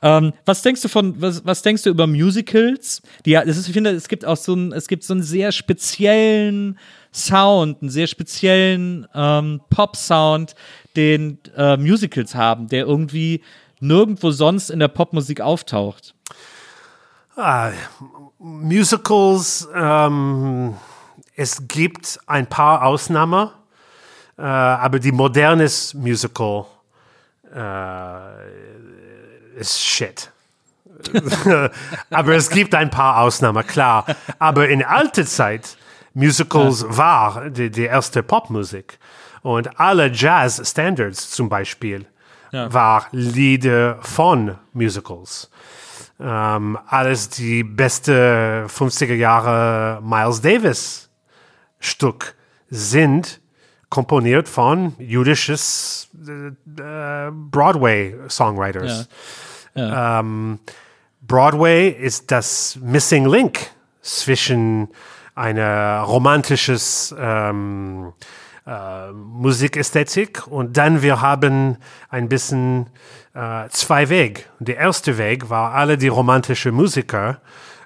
Ähm, was denkst du von, was, was denkst du über Musicals? Die, ja, das ist, ich finde, es gibt auch so einen, es gibt so einen sehr speziellen Sound, einen sehr speziellen ähm, Pop-Sound, den äh, Musicals haben, der irgendwie nirgendwo sonst in der Popmusik auftaucht. Ah, Musicals, ähm, es gibt ein paar Ausnahmen, äh, aber die modernes Musical äh, ist shit. aber es gibt ein paar Ausnahmen, klar. Aber in alter Zeit, Musicals war die, die erste Popmusik. Und alle Jazz-Standards zum Beispiel war Lieder von Musicals. Ähm, alles die beste 50er Jahre Miles Davis Stück sind komponiert von jüdisches äh, äh, Broadway Songwriters. Ähm, Broadway ist das Missing Link zwischen einer romantisches ähm, äh, Musikästhetik und dann wir haben ein bisschen äh, zwei Weg. Der erste Weg war, alle die romantische Musiker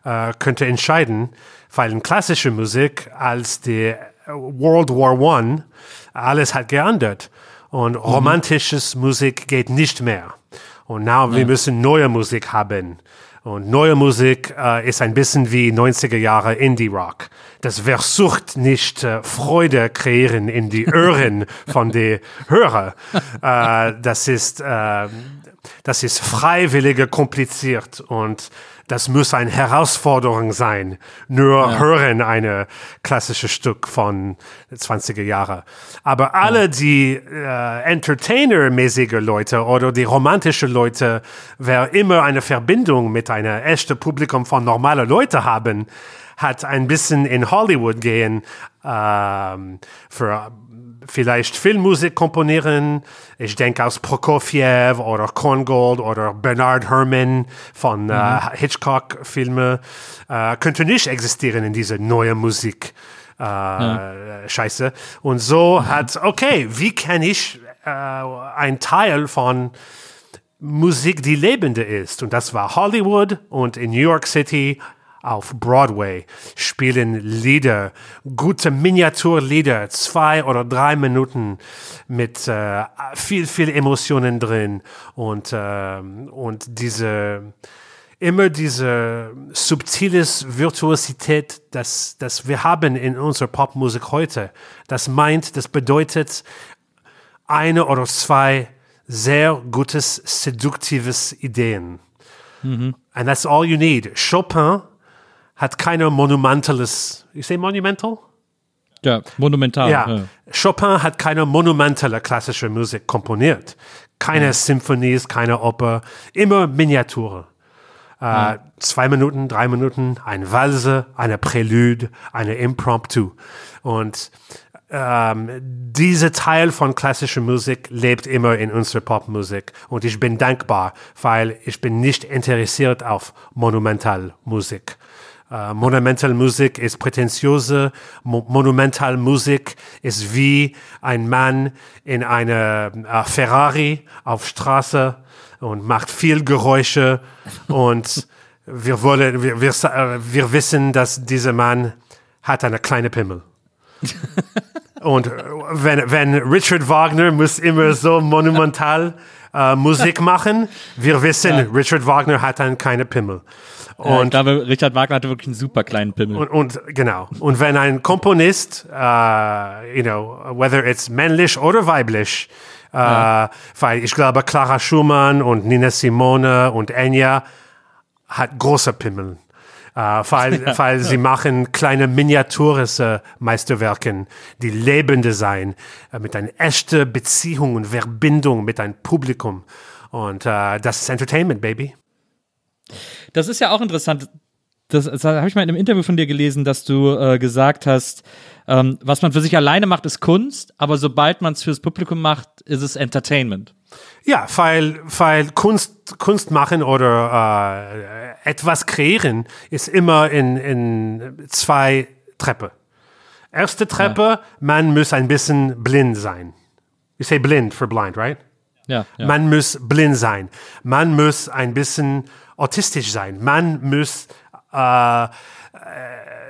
äh, könnte entscheiden, weil in klassische Musik als die World War One alles hat geändert und romantisches Musik geht nicht mehr. Und now wir müssen neue Musik haben. Und neue Musik äh, ist ein bisschen wie 90er Jahre Indie-Rock. Das versucht nicht äh, Freude kreieren in die Ohren von den Hörern. Äh, das ist, äh, das ist freiwillige kompliziert und das muss eine Herausforderung sein. Nur hören eine klassische Stück von 20er Jahre. Aber alle die äh, Entertainer-mäßige Leute oder die romantische Leute, wer immer eine Verbindung mit einem echten Publikum von normalen Leuten haben, hat ein bisschen in Hollywood gehen ähm, für vielleicht Filmmusik komponieren. Ich denke aus Prokofiev oder Korngold oder Bernard Herrmann von äh, Hitchcock-Filme. Äh, könnte nicht existieren in diese neue Musik. Äh, Scheiße. Und so hat, okay, wie kann ich äh, ein Teil von Musik, die lebende ist. Und das war Hollywood und in New York City auf Broadway spielen Lieder, gute Miniaturlieder, zwei oder drei Minuten mit äh, viel, viel Emotionen drin und, äh, und diese, immer diese subtiles Virtuosität, das, das wir haben in unserer Popmusik heute. Das meint, das bedeutet eine oder zwei sehr gutes, seduktives Ideen. And that's all you need. Chopin hat keine monumentales, you say monumental? Ja, monumental. Ja. Ja. Chopin hat keine monumentale klassische Musik komponiert. Keine Symphonies, keine Oper, immer Miniaturen. Äh, Zwei Minuten, drei Minuten, ein Walse, eine Prälude, eine Impromptu. Und ähm, dieser Teil von klassischer Musik lebt immer in unserer Popmusik. Und ich bin dankbar, weil ich bin nicht interessiert auf Monumentalmusik. Äh, Monumentalmusik ist prätentiöse. Mo Monumentalmusik ist wie ein Mann in einer äh, Ferrari auf Straße und macht viel Geräusche und wir wollen, wir, wir, äh, wir wissen, dass dieser Mann hat eine kleine Pimmel. Und wenn, wenn Richard Wagner muss immer so monumental äh, Musik machen, wir wissen, Richard Wagner hat dann keine Pimmel. Und ich glaube, Richard Wagner hatte wirklich einen super kleinen Pimmel. und, und genau. Und wenn ein Komponist, äh, you know, whether it's männlich oder weiblich, äh, weil ich glaube, Clara Schumann und Nina Simone und Enya hat große Pimmel. Äh, weil, weil sie machen kleine miniaturische Meisterwerke, die lebende sein, äh, mit einer echten Beziehung und Verbindung mit einem Publikum. Und äh, das ist Entertainment, Baby. Das ist ja auch interessant. Das, das habe ich mal in einem Interview von dir gelesen, dass du äh, gesagt hast, ähm, was man für sich alleine macht, ist Kunst, aber sobald man es fürs Publikum macht, ist es Entertainment. Ja, weil, weil Kunst, Kunst machen oder äh, etwas kreieren ist immer in, in zwei Treppe. Erste Treppe, man muss ein bisschen blind sein. You say blind for blind, right? Ja, ja. Man muss blind sein. Man muss ein bisschen autistisch sein. Man muss äh, äh,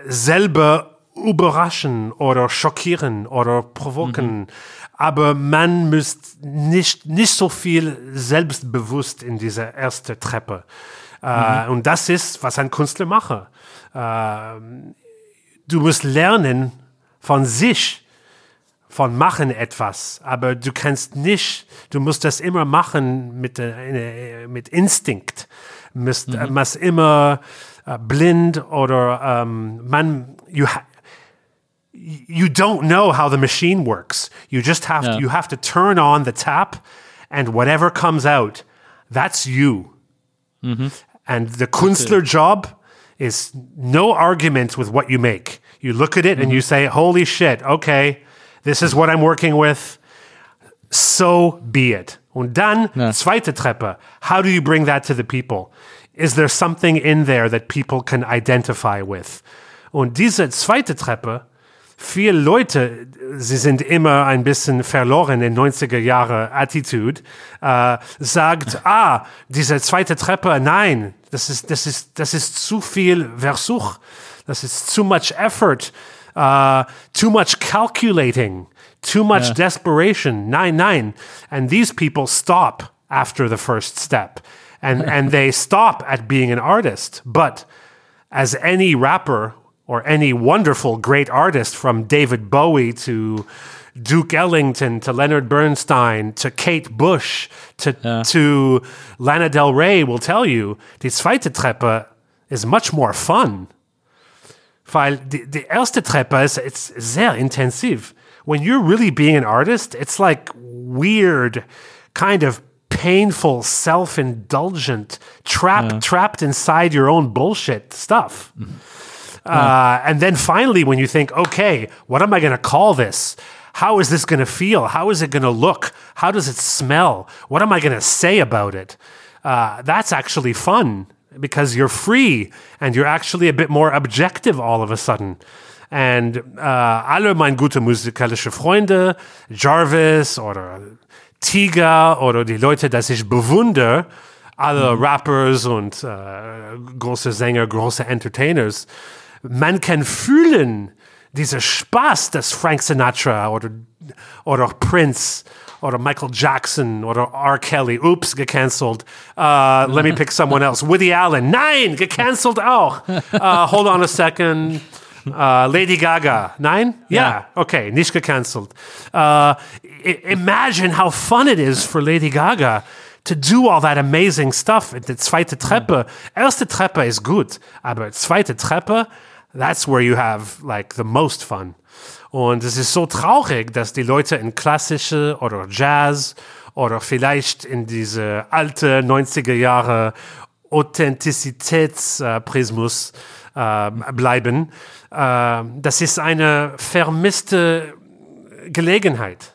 selber überraschen oder schockieren oder provoken. Aber man muss nicht, nicht so viel selbstbewusst in dieser ersten Treppe. Äh, Und das ist, was ein Künstler mache. Äh, du musst lernen von sich, von machen etwas, aber du kannst nicht, du musst das immer machen mit, äh, mit Instinkt. Du musst, äh, immer äh, blind oder ähm, man, you, ha you don't know how the machine works. You just have Yeah. to, you have to turn on the tap, and whatever comes out, that's you. Mm-hmm. And the Kunstler job is no argument with what you make. You look at it and mm-hmm. you say, "Holy shit! Okay, this is what I'm working with. So be it." Und dann Ja. zweite Treppe. How do you bring that to the people? Is there something in there that people can identify with? Und diese zweite Treppe, viele Leute, sie sind immer ein bisschen verloren in 90er Jahre Attitude, äh, sagt, ah, diese zweite Treppe, nein, das ist, das ist, das ist zu viel Versuch, das ist too much effort, uh, too much calculating, too much desperation. Nein, nein. And these people stop after the first step. And, and they stop at being an artist. But as any rapper or any wonderful great artist from David Bowie to Duke Ellington to Leonard Bernstein to Kate Bush to, to Lana Del Rey will tell you, die zweite Treppe is much more fun. Weil die, die erste Treppe ist it's sehr intensiv. When you're really being an artist, it's like weird, kind of painful, self-indulgent, trapped trapped inside your own bullshit stuff. Uh, and then finally, when you think, okay, what am I going to call this? how is this going to feel? How is it going to look? How does it smell? What am I going to say about it? Uh, that's actually fun because you're free and you're actually a bit more objective all of a sudden. And äh, alle meine gute musikalische Freunde, Jarvis oder Tiger oder die Leute, die ich bewundere, alle Mhm. Rappers und äh, große Sänger, große Entertainers, man kann fühlen, dieser Spaß, dass Frank Sinatra oder, oder Prince oder Michael Jackson oder R. Kelly, oops, gecancelt. Uh, let me pick someone else. Woody Allen, nein, gecancelt auch. Uh, hold on a second. Uh, Lady Gaga, nein? Yeah, okay, nicht gecancelt. Uh, imagine how fun it is for Lady Gaga to do all that amazing stuff. Die zweite Treppe, erste Treppe ist gut, aber zweite Treppe, that's where you have like the most fun. Und es ist so traurig, dass die Leute in klassische oder Jazz oder vielleicht in diese alte 90er Jahre Authentizitätsprismus äh, bleiben. Äh, das ist eine vermisste Gelegenheit.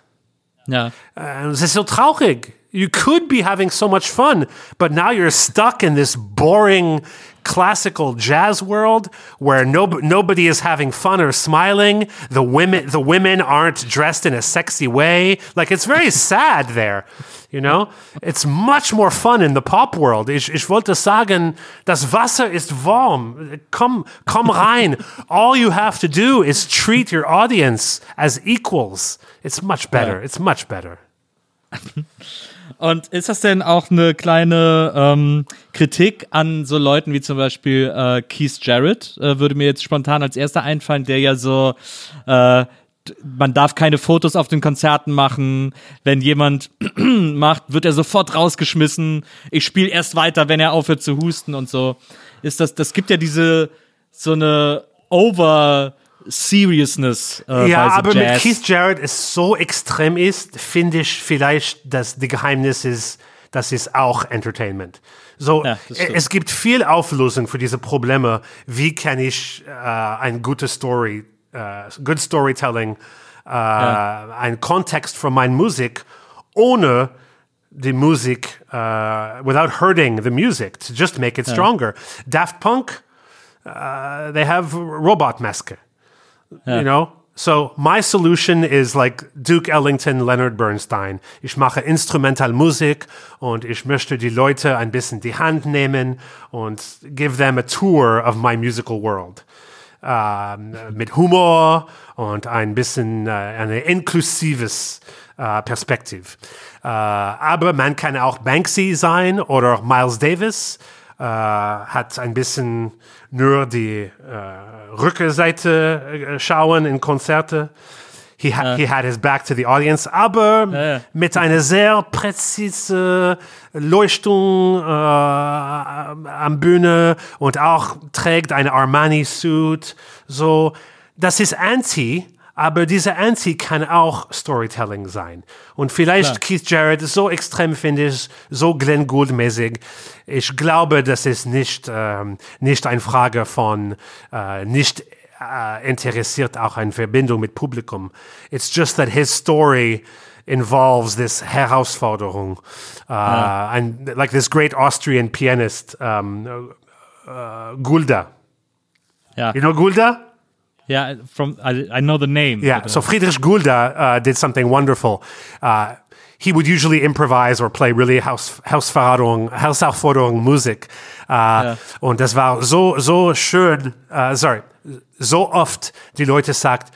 Ja. Uh, es ist so traurig. You could be having so much fun, but now you're stuck in this boring classical jazz world where no, nobody is having fun or smiling. The women, the women aren't dressed in a sexy way. Like it's very sad there. You know, it's much more fun in the pop world. Ich, ich wollte sagen, das Wasser ist warm. Komm, komm rein. All you have to do is treat your audience as equals. It's much better. It's much better. Und ist das denn auch eine kleine ähm, Kritik an so Leuten wie zum Beispiel äh, Keith Jarrett? Äh, würde mir jetzt spontan als erster einfallen, der ja so, äh, man darf keine Fotos auf den Konzerten machen. Wenn jemand macht, wird er sofort rausgeschmissen. Ich spiele erst weiter, wenn er aufhört zu husten und so. Ist das, das gibt ja diese, so eine Over Seriousness äh, Ja, so aber mit Jazz. Keith Jarrett es so extrem ist, finde ich vielleicht, dass die Geheimnis ist, das ist auch Entertainment. So, Ja, stimmt. es gibt viel Auflösung für diese Probleme. Wie kann ich äh, ein gutes Story, äh, good Storytelling, äh, ein Kontext von meiner Musik ohne die Musik, äh, without hurting the music, to just make it stronger. Daft Punk, uh, they have robot maske. You know? So my solution is like Duke Ellington, Leonard Bernstein. Ich mache Instrumental Musik und ich möchte die Leute ein bisschen die Hand nehmen und give them a tour of my musical world. Ähm, mit Humor und ein bisschen äh, eine inklusives äh, Perspektiv. Äh, aber man kann auch Banksy sein oder Miles Davis äh, hat ein bisschen nur die äh, Rückseite äh, schauen in Konzerte. He, ha he had his back to the audience, aber ja. mit einer sehr präzise Leuchtung äh, am Bühne und auch trägt eine Armani-Suit. So, das ist Anti, aber diese Anti kann auch Storytelling sein. Und vielleicht Klar. Keith Jarrett ist so extrem, finde ich, so Glenn Gould-mäßig. Ich glaube, das ist nicht, ähm, nicht eine Frage von äh, nicht äh, interessiert auch eine Verbindung mit Publikum. It's just that his story involves this Herausforderung. Uh, and like this great Austrian pianist, um, uh, Gulda. Ja, You know Gulda? Ja from, I, I know the name. Yeah. uh, So Friedrich Gulda uh, did something wonderful. Uh, he would usually improvise or play really Haus, Hausverratung, Herausforderung Musik. Uh, Und das war so, so schön, uh, sorry, so oft die Leute sagt,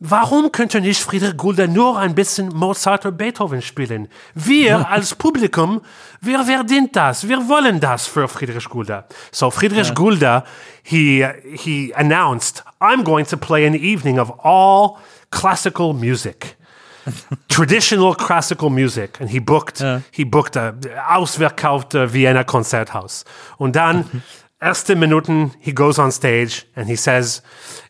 warum könnte nicht Friedrich Gulda nur ein bisschen Mozart oder Beethoven spielen? Wir als Publikum, wir verdient das, wir wollen das für Friedrich Gulda. So Friedrich Gulda, he, he announced, I'm going to play an evening of all classical music. traditional classical music. And he booked he booked a ausverkaufte Vienna Konzerthaus und dann erste Minuten he goes on stage and he says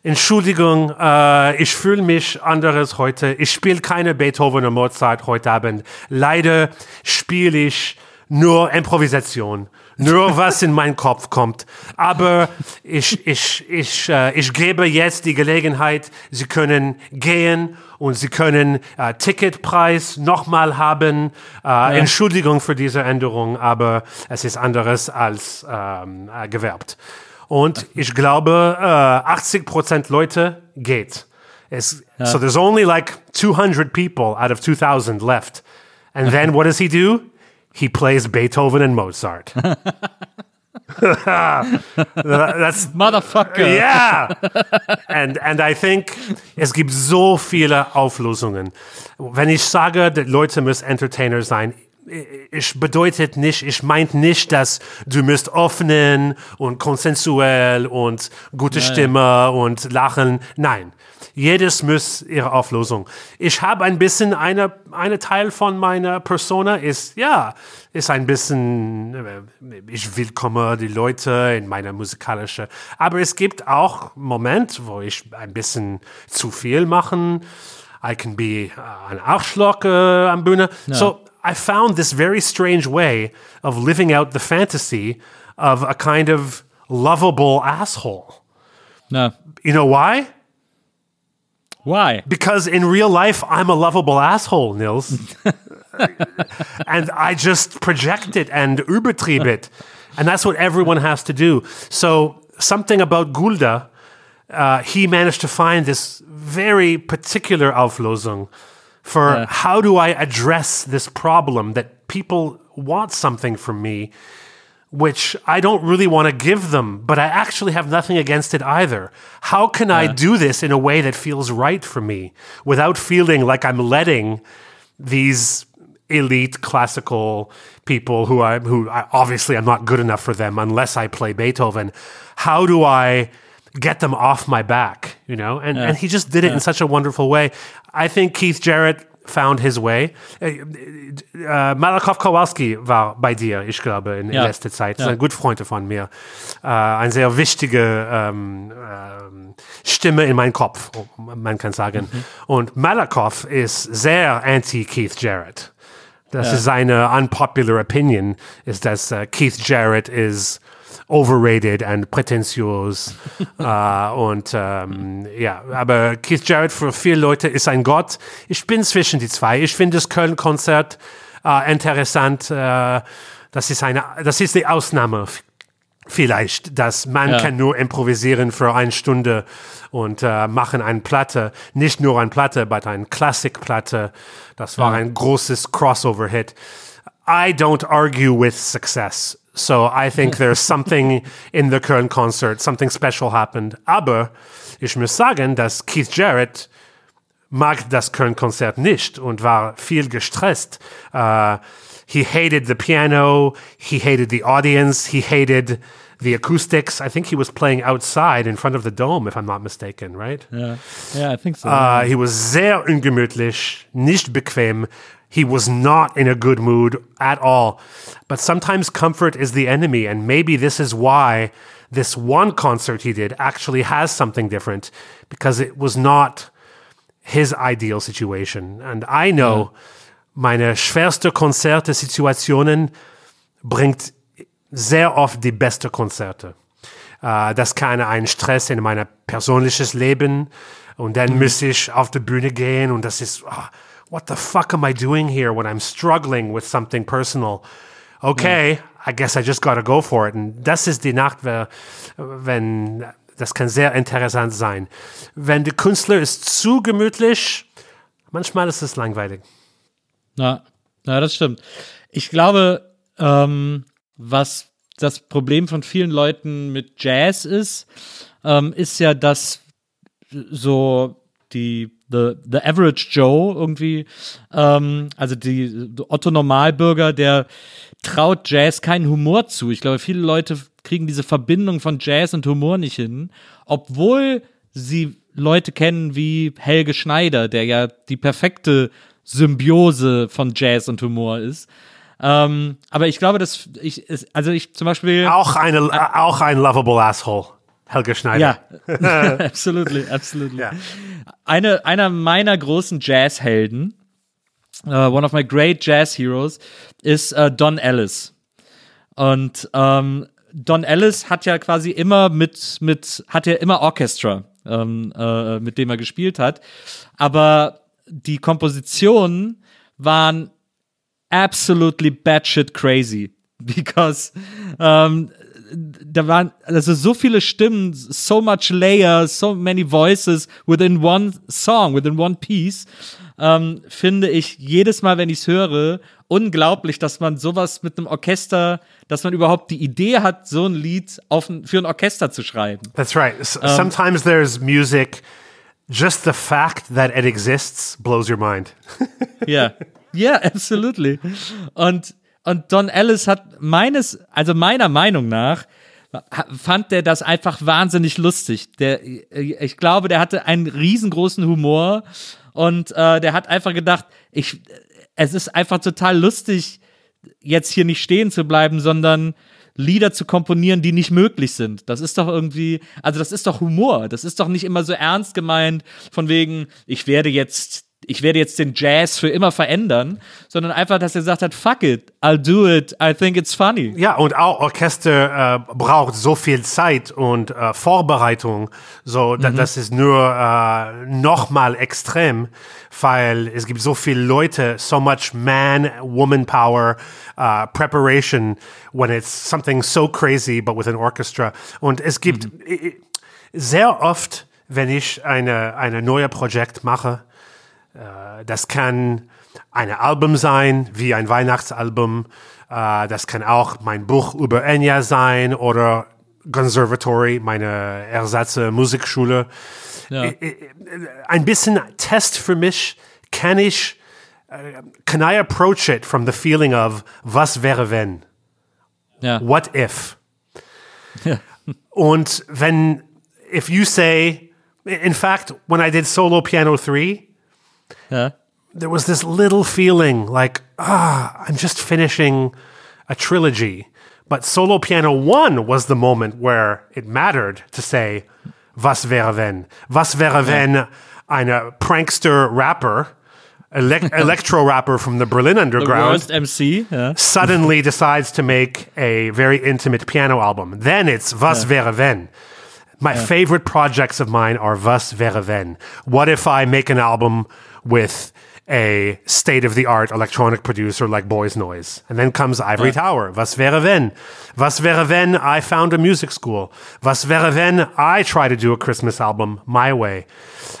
Entschuldigung äh, ich fühle mich anderes heute. Ich spiele keine Beethoven oder Mozart heute Abend. Leider spiele ich nur Improvisation, nur was in meinen Kopf kommt. Aber ich, ich, ich, äh, ich gebe jetzt die Gelegenheit, Sie können gehen und Sie können äh, Ticketpreis nochmal haben. Äh, Entschuldigung für diese Änderung, aber es ist anderes als ähm, äh, gewerbt. Und ich glaube, äh, 80% Leute geht. Es, So there's only like 200 people out of 2000 left. And then what does he do? He plays Beethoven and Mozart. That's Motherfucker. yeah. And and I think es gibt so viele Auflösungen. Wenn ich sage, die Leute müssen Entertainer sein, ich bedeutet nicht, ich meint nicht, dass du müsst öffnen und konsensuell und gute Stimme und lachen. Nein. Jedes muss ihre Auflösung. Ich habe ein bisschen eine, eine Teil von meiner Persona ist, ja, ist ein bisschen, äh, ich willkomme die Leute in meiner musikalischen, aber es gibt auch Momente, wo ich ein bisschen zu viel machen. I can be ein Arschloch äh, am Bühne. So I found this very strange way of living out the fantasy of a kind of lovable asshole. Na, You know why? Why? Because in real life, I'm a lovable asshole, Nils. and I just project it and übertrieb it. And that's what everyone has to do. So, something about Gulda, uh, he managed to find this very particular Auflösung for how do I address this problem that people want something from me which I don't really want to give them, but I actually have nothing against it either. How can I do this in a way that feels right for me without feeling like I'm letting these elite classical people who I who I, obviously I'm not good enough for them unless I play Beethoven. How do I get them off my back, you know? And and he just did it in such a wonderful way. I think Keith Jarrett found his way. Äh, äh, Malakow Kowalski war bei dir, ich glaube, in, in Ja. letzter Zeit. Ja. ist ein guter Freund von mir. Äh, eine sehr wichtige ähm, ähm, Stimme in meinem Kopf, man kann sagen. Und Malakow ist sehr anti-Keith Jarrett. Das ist seine unpopular opinion, ist, dass äh, Keith Jarrett ist overrated and prätentiös. äh, und ähm, ja, aber Keith Jarrett für viele Leute ist ein Gott. Ich bin zwischen die zwei. Ich finde das Köln-Konzert äh, interessant. Äh, das ist eine, das ist die Ausnahme vielleicht, dass man Ja. kann nur improvisieren für eine Stunde und äh, machen eine Platte, nicht nur eine Platte, aber eine Klassikplatte. Das war ein großes Crossover-Hit. I don't argue with success. So I think there's something in the current concert, something special happened. Aber ich muss sagen, dass Keith Jarrett mag das Köln-Konzert nicht und war viel gestresst. Uh, he hated the piano, he hated the audience, he hated the acoustics. I think he was playing outside in front of the dome, if I'm not mistaken, right? Ja, yeah, I think so. Uh, he was sehr ungemütlich, nicht bequem. He was not in a good mood at all. But sometimes comfort is the enemy, and maybe this is why this one concert he did actually has something different because it was not his ideal situation. And I know meine schwerste Konzerte, Situationen bringt sehr oft die beste Konzerte. Äh, das kann ein Stress in meinem persönliches Leben und dann muss ich auf die Bühne gehen und das ist, ah, what the fuck am I doing here when I'm struggling with something personal? Okay, I guess I just gotta go for it. Und das ist die Nacht, wenn, das kann sehr interessant sein. Wenn der Künstler ist zu gemütlich, manchmal ist es langweilig. Ja, ja, das stimmt. Ich glaube, ähm, was das Problem von vielen Leuten mit Jazz ist, ähm, ist ja, dass so die the, the average Joe irgendwie, ähm, also die Otto Normalbürger, der traut Jazz keinen Humor zu. Ich glaube, viele Leute kriegen diese Verbindung von Jazz und Humor nicht hin, obwohl sie Leute kennen wie Helge Schneider, der ja die perfekte Symbiose von Jazz und Humor ist. Ähm, aber ich glaube, dass ich, also ich zum Beispiel. Auch, eine, auch ein lovable asshole. Helge Schneider. Ja, absolutely, absolutely. Ja. Eine, einer meiner großen Jazzhelden uh, one of my great jazz heroes, ist uh, Don Ellis. Und ähm, Don Ellis hat ja quasi immer mit, mit hat ja immer Orchestra, ähm, äh, mit dem er gespielt hat. Aber die Kompositionen waren absolutely batshit crazy. Because ähm, da waren also so viele Stimmen, so much layers, so many voices within one song, within one piece. Ähm, finde ich jedes Mal, wenn ich es höre, unglaublich, dass man sowas mit einem Orchester, dass man überhaupt die Idee hat, so ein Lied auf, für ein Orchester zu schreiben. That's right. S- Sometimes there's music, just the fact that it exists blows your mind. Ja, ja, absolutely. Und, und Don Ellis hat meines, also meiner Meinung nach, fand der das einfach wahnsinnig lustig. Der, ich glaube, der hatte einen riesengroßen Humor und äh, der hat einfach gedacht, ich, es ist einfach total lustig, jetzt hier nicht stehen zu bleiben, sondern Lieder zu komponieren, die nicht möglich sind. Das ist doch irgendwie, also das ist doch Humor. Das ist doch nicht immer so ernst gemeint, von wegen, ich werde jetzt, ich werde jetzt den Jazz für immer verändern, sondern einfach, dass er gesagt hat, fuck it, I'll do it, I think it's funny. Ja, und auch Orchester äh, braucht so viel Zeit und äh, Vorbereitung, so da, das ist nur äh, noch mal extrem, weil es gibt so viele Leute, so much man, woman power, uh, preparation when it's something so crazy, but with an orchestra. Und es gibt i- sehr oft, wenn ich eine eine neue Projekt mache, äh, das kann ein Album sein, wie ein Weihnachtsalbum. Äh, das kann auch mein Buch über Enya sein oder Conservatory, meine Ersatzmusikschule. Ja. Ein bisschen Test für mich, kann ich, äh, can I approach it from the feeling of, was wäre wenn? Ja. What if? Ja. Und wenn, if you say, in fact, when I did Solo Piano 3, Yeah. There was this little feeling like, ah, I'm just finishing a trilogy. But Solo Piano 1 was the moment where it mattered to say, Was wäre wenn? Was wäre wenn yeah. eine äh, prankster rapper, ele- electro rapper from the Berlin Underground, the MC, yeah. suddenly decides to make a very intimate piano album? Then it's Was yeah. wäre wenn? My yeah. favorite projects of mine are Was wäre wenn? What if I make an album with a state of the art electronic producer like Boys Noise? And then comes Ivory Tower. Was wäre wenn? Was wäre wenn I found a music school? Was wäre wenn I try to do a Christmas album my way?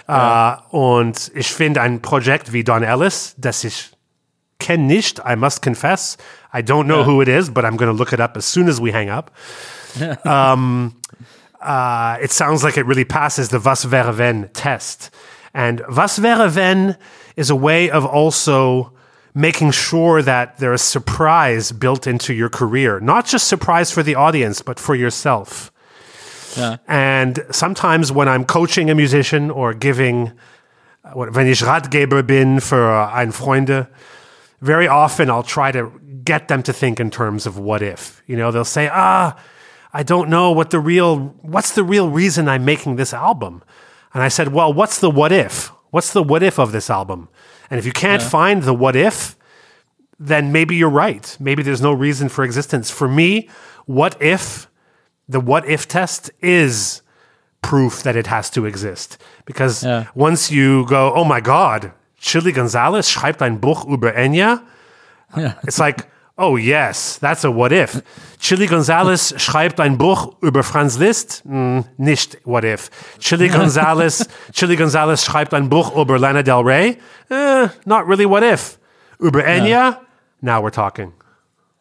Uh, und ich finde ein Projekt wie Don Ellis, das ich kenne nicht, I must confess. I don't know who it is, but I'm going to look it up as soon as we hang up. um, uh, it sounds like it really passes the was wäre wenn test. And was wäre wenn is a way of also making sure that there is surprise built into your career. Not just surprise for the audience, but for yourself. Ja. And sometimes when I'm coaching a musician or giving, oder wenn ich Ratgeber bin für ein Freunde, very often I'll try to get them to think in terms of what if. You know, they'll say, ah, I don't know what the real, what's the real reason I'm making this album? And I said, well, what's the what if? What's the what if of this album? And if you can't find the what if, then maybe you're right. Maybe there's no reason for existence. For me, what if, the what if test is proof that it has to exist. Because Yeah. once you go, oh my God, Chili Gonzalez schreibt ein Buch über Enya, Ja. it's like, oh yes, that's a what if. Chili Gonzalez schreibt ein Buch über Franz Liszt, mm, nicht what if. Chili Gonzalez, Chili Gonzalez schreibt ein Buch über Lana Del Rey, eh, not really what if. Über Enya, now we're talking.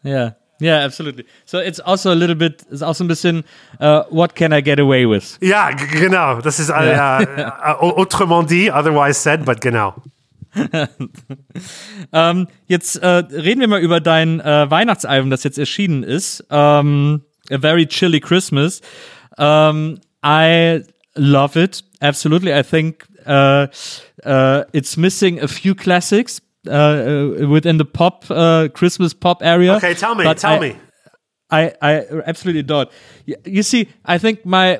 Yeah. Yeah, absolutely. So it's also a little bit, it's also ein bisschen, uh, what can I get away with? Ja, g- genau. Das ist äh, äh, autrement dit, otherwise said, but genau. Ähm, jetzt äh, reden wir mal über dein äh, Weihnachtsalbum, das jetzt erschienen ist. Ähm, A Very Chilly Christmas. Ähm, I love it. Absolutely. I think uh, uh, it's missing a few classics uh, uh, within the pop, uh, Christmas pop area. Okay, tell me, tell I- me. I, I absolutely. Y- You see, I think my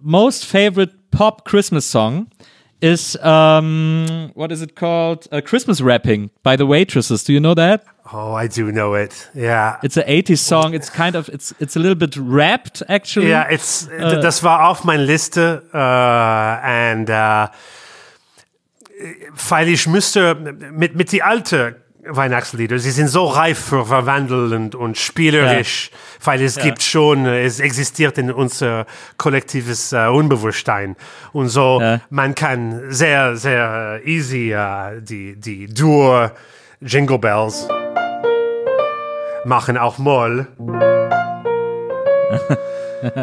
most favorite pop Christmas song is um, what is it called? Uh, Christmas Wrapping by the waitresses. Do you know that? Oh, I do know it. Yeah. It's an 80s song. It's kind of it's it's a little bit rapped actually. Yeah, it's, das war auf meiner Liste äh, und äh, weil ich müsste mit, mit die alte Weihnachtslieder, sie sind so reif für verwandelnd und spielerisch, weil es gibt schon, es existiert in unser kollektives äh, Unbewusstsein und so, Ja. man kann sehr, sehr easy äh, die, die Dur Jingle Bells machen, auch Moll.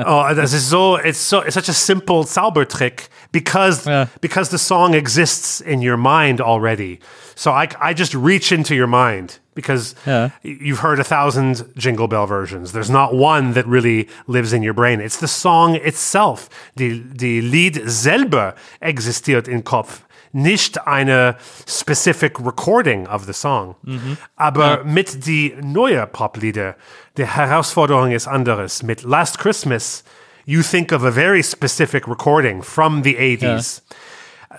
Oh, das ist so, it's so, it's such a simple Zaubertrick because, because the song exists in your mind already. So I, I just reach into your mind because Yeah. you've heard a thousand Jingle Bell versions. There's not one that really lives in your brain. It's the song itself. Die, die Lied selber existiert im Kopf. Nicht eine specific recording of the song. Mm-hmm. Aber mit die neue Poplieder, die Herausforderung ist anderes. Mit Last Christmas, you think of a very specific recording from the 80s.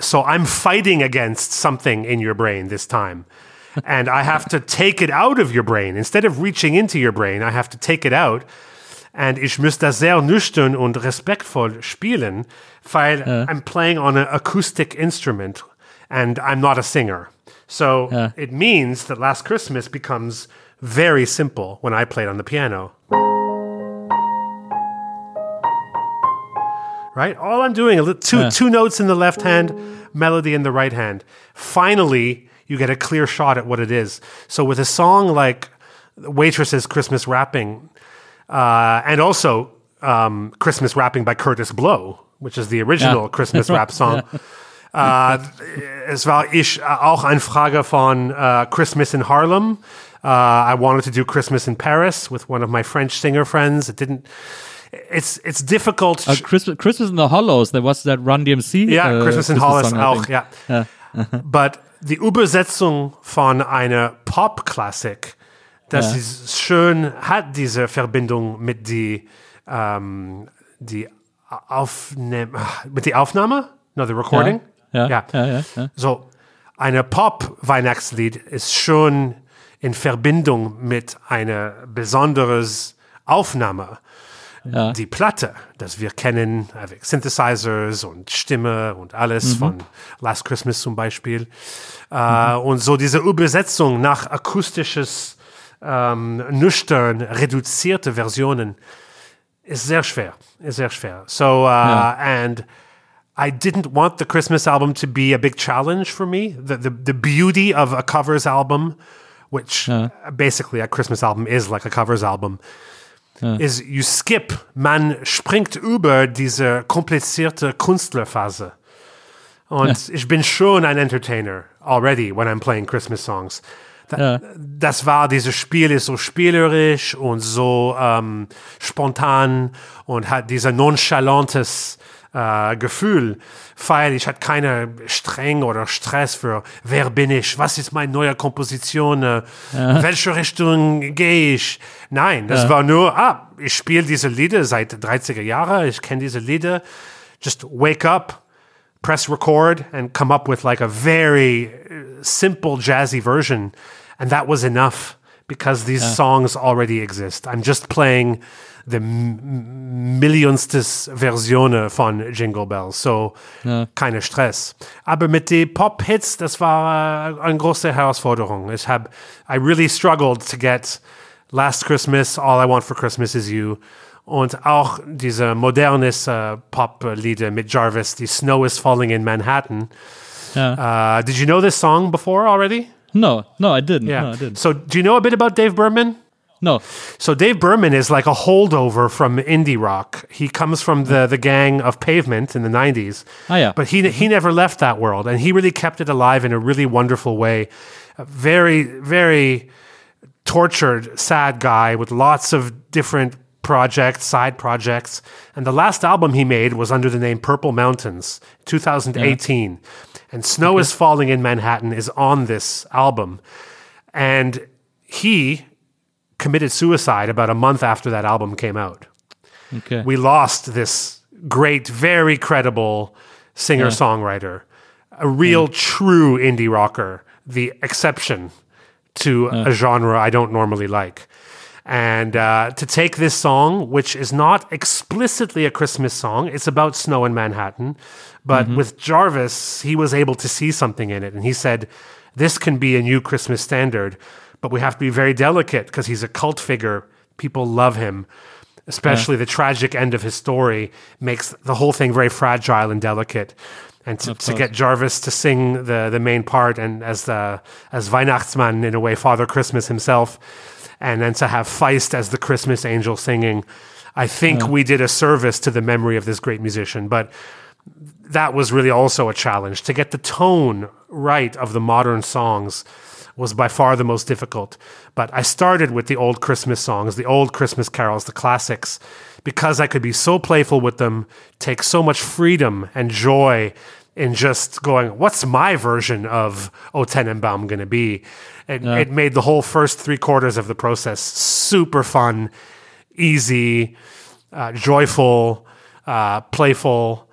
So I'm fighting against something in your brain this time. and I have to take it out of your brain. Instead of reaching into your brain, I have to take it out. And ich muss das sehr nüchtern und respektvoll spielen, weil I'm playing on an acoustic instrument and I'm not a singer. So Yeah. it means that Last Christmas becomes very simple when I played on the piano. Right? All I'm doing, a li- two, two notes in the left hand, melody in the right hand. Finally, you get a clear shot at what it is. So with a song like Waitress's Christmas Rapping, uh, and also um, Christmas Rapping by Curtis Blow, which is the original Ja. Christmas rap song. Äh, es war ich auch eine Frage von äh, Christmas in Harlem. Uh, I wanted to do Christmas in Paris with one of my French singer friends. It didn't. It's it's difficult. Uh, Christmas, Christmas in the Hollows. There was that Run DMC. Ja, uh, Christmas in Hollis song, auch, ja. But die Übersetzung von einer Pop-Klassik, das Ja. ist schön, hat diese Verbindung mit die, ähm, die Aufnahme, mit die Aufnahme? No, the recording? Ja, ja, ja, ja. So, eine Pop-Weihnachtslied ist schon in Verbindung mit einer besonderes Aufnahme. Die Platte, das wir kennen, avec Synthesizers und Stimme und alles von Last Christmas zum Beispiel. Äh, und so diese Übersetzung nach akustisches, ähm, nüchtern, reduzierte Versionen ist sehr schwer. Ist sehr schwer. So, uh, and I didn't want the Christmas album to be a big challenge for me. The, the, the beauty of a covers album, which basically a Christmas album is like a covers album, is you skip, man springt über diese komplizierte Künstlerphase. Und ich bin schon ein Entertainer already when I'm playing Christmas songs. Da, Das war, dieses Spiel ist so spielerisch und so ähm, spontan und hat dieser nonchalantes äh, Gefühl, weil ich hatte keine Streng oder Stress für wer bin ich, was ist meine neue Komposition, äh, welche Richtung gehe ich. Nein, das war nur, ah, ich spiele diese Lieder seit 30er Jahren, ich kenne diese Lieder, just wake up, press record and come up with like a very uh, simple jazzy version. And that was enough because these songs already exist i'm just playing the millionstes Version von Jingle Bells, so keine Stress. Aber mit den Pop-Hits, das war äh, eine große Herausforderung. Ich I really struggled to get Last Christmas, All I Want for Christmas is You und auch diese modernes äh, Pop-Lieder mit Jarvis, die Snow is Falling in Manhattan. Uh, did you know this song before already? No, no, I didn't. Yeah. No, I didn't. So, do you know a bit about Dave Berman? No. So Dave Berman is like a holdover from indie rock. He comes from the the gang of Pavement in the '90s. Ah, yeah. But he he never left that world, and he really kept it alive in a really wonderful way. A very very tortured, sad guy with lots of different projects, side projects. And the last album he made was under the name Purple Mountains, 2018. And Snow is Falling in Manhattan is on this album. And he committed suicide about a month after that album came out. Okay. We lost this great, very credible singer songwriter. a real true indie rocker, the exception to a genre I don't normally like. And uh, to take this song, which is not explicitly a Christmas song, it's about snow in Manhattan. But with Jarvis, he was able to see something in it. And he said, This can be a new Christmas standard, but we have to be very delicate because he's a cult figure. People love him. Especially the tragic end of his story makes the whole thing very fragile and delicate. And to, to get Jarvis to sing the, the main part and as the as Weihnachtsmann in a way, Father Christmas himself, and then to have Feist as the Christmas angel singing, I think we did a service to the memory of this great musician. But that was really also a challenge. To get the tone right of the modern songs was by far the most difficult but i started with the old christmas songs the old christmas carols the classics because i could be so playful with them take so much freedom and joy in just going what's my version of o tenenbaum going to be it, it made the whole first three quarters of the process super fun easy uh, joyful uh, playful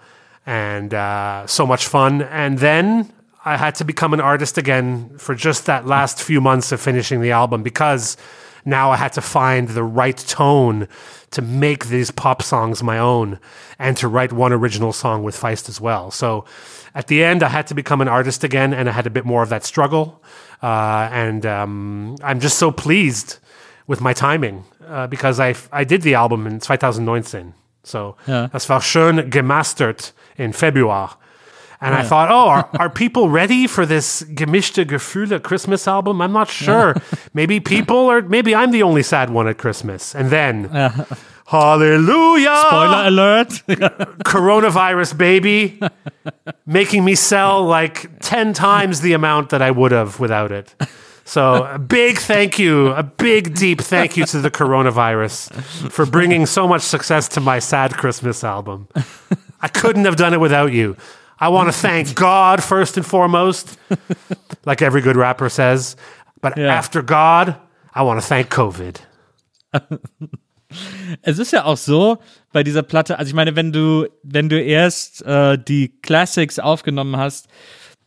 and uh, so much fun. And then I had to become an artist again for just that last few months of finishing the album because now I had to find the right tone to make these pop songs my own and to write one original song with Feist as well. So at the end, I had to become an artist again and I had a bit more of that struggle. Uh, and um, I'm just so pleased with my timing uh, because I, I did the album in 2019. So Ja. das war schön gemastert in Februar. And I thought, oh, are, are people ready for this gemischte Gefühle Christmas album? I'm not sure. maybe people, are, maybe I'm the only sad one at Christmas. And then, hallelujah! Spoiler Alert. coronavirus baby making me sell like 10 times the amount that I would have without it. So, a big thank you, a big, deep thank you to the coronavirus for bringing so much success to my sad Christmas album. I couldn't have done it without you. I want to thank God first and foremost, like every good rapper says. But Yeah. after God, I want to thank COVID. Es ist ja auch so bei dieser Platte, also ich meine, wenn du, wenn du erst äh, die Classics aufgenommen hast,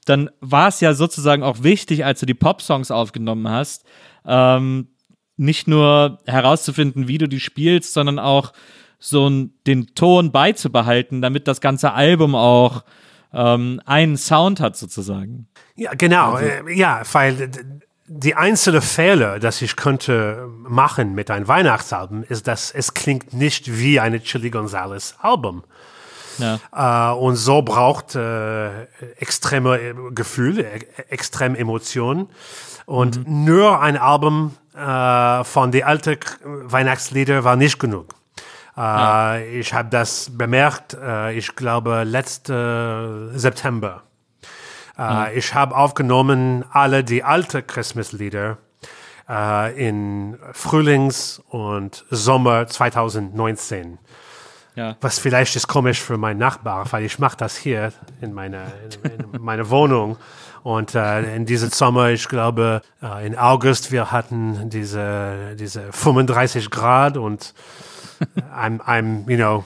dann war es ja sozusagen auch wichtig, als du die Pop-Songs aufgenommen hast, ähm, nicht nur herauszufinden, wie du die spielst, sondern auch so den Ton beizubehalten, damit das ganze Album auch ähm, einen Sound hat sozusagen. Ja, genau. äh, Ja, weil die einzelne Fehler, das ich könnte machen mit einem Weihnachtsalbum, ist, dass es klingt nicht wie eine Chili Gonzalez Album. Ja. Äh, und so braucht äh, extreme äh, Gefühle, e extreme Emotionen. Und nur ein Album äh, von den alten Weihnachtslieder war nicht genug. Äh, Ich habe das bemerkt, äh, ich glaube, letzte September. Äh, Ich habe aufgenommen alle die alten Christmas-Lieder äh, in Frühlings- und Sommer 2019. Ja. Was vielleicht ist komisch für meinen Nachbar, weil ich mache das hier in meiner in, in meine Wohnung. Und äh, in diesem Sommer, ich glaube, äh, in August, wir hatten diese, diese 35 Grad und I'm, I'm, you know,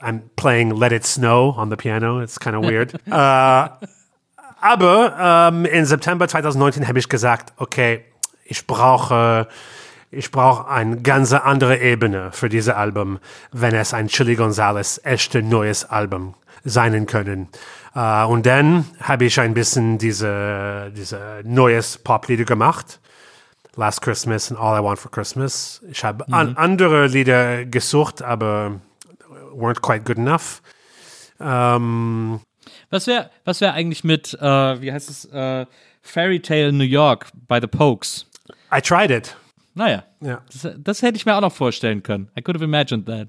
I'm playing Let It Snow on the piano. It's kind of weird. äh, aber ähm, im September 2019 habe ich gesagt, okay, ich brauche ich brauche eine ganz andere Ebene für dieses Album, wenn es ein Chili Gonzalez echte neues Album sein können. Äh, und dann habe ich ein bisschen diese, diese neues Poplieder gemacht. Last Christmas and All I Want for Christmas. Ich habe an andere Lieder gesucht, aber weren't quite good enough. Ähm, Was wäre was wär eigentlich mit, äh, wie heißt es, äh, Fairy Tale New York by the Pokes? I tried it. Naja, Ja. das, das hätte ich mir auch noch vorstellen können. I could have imagined that.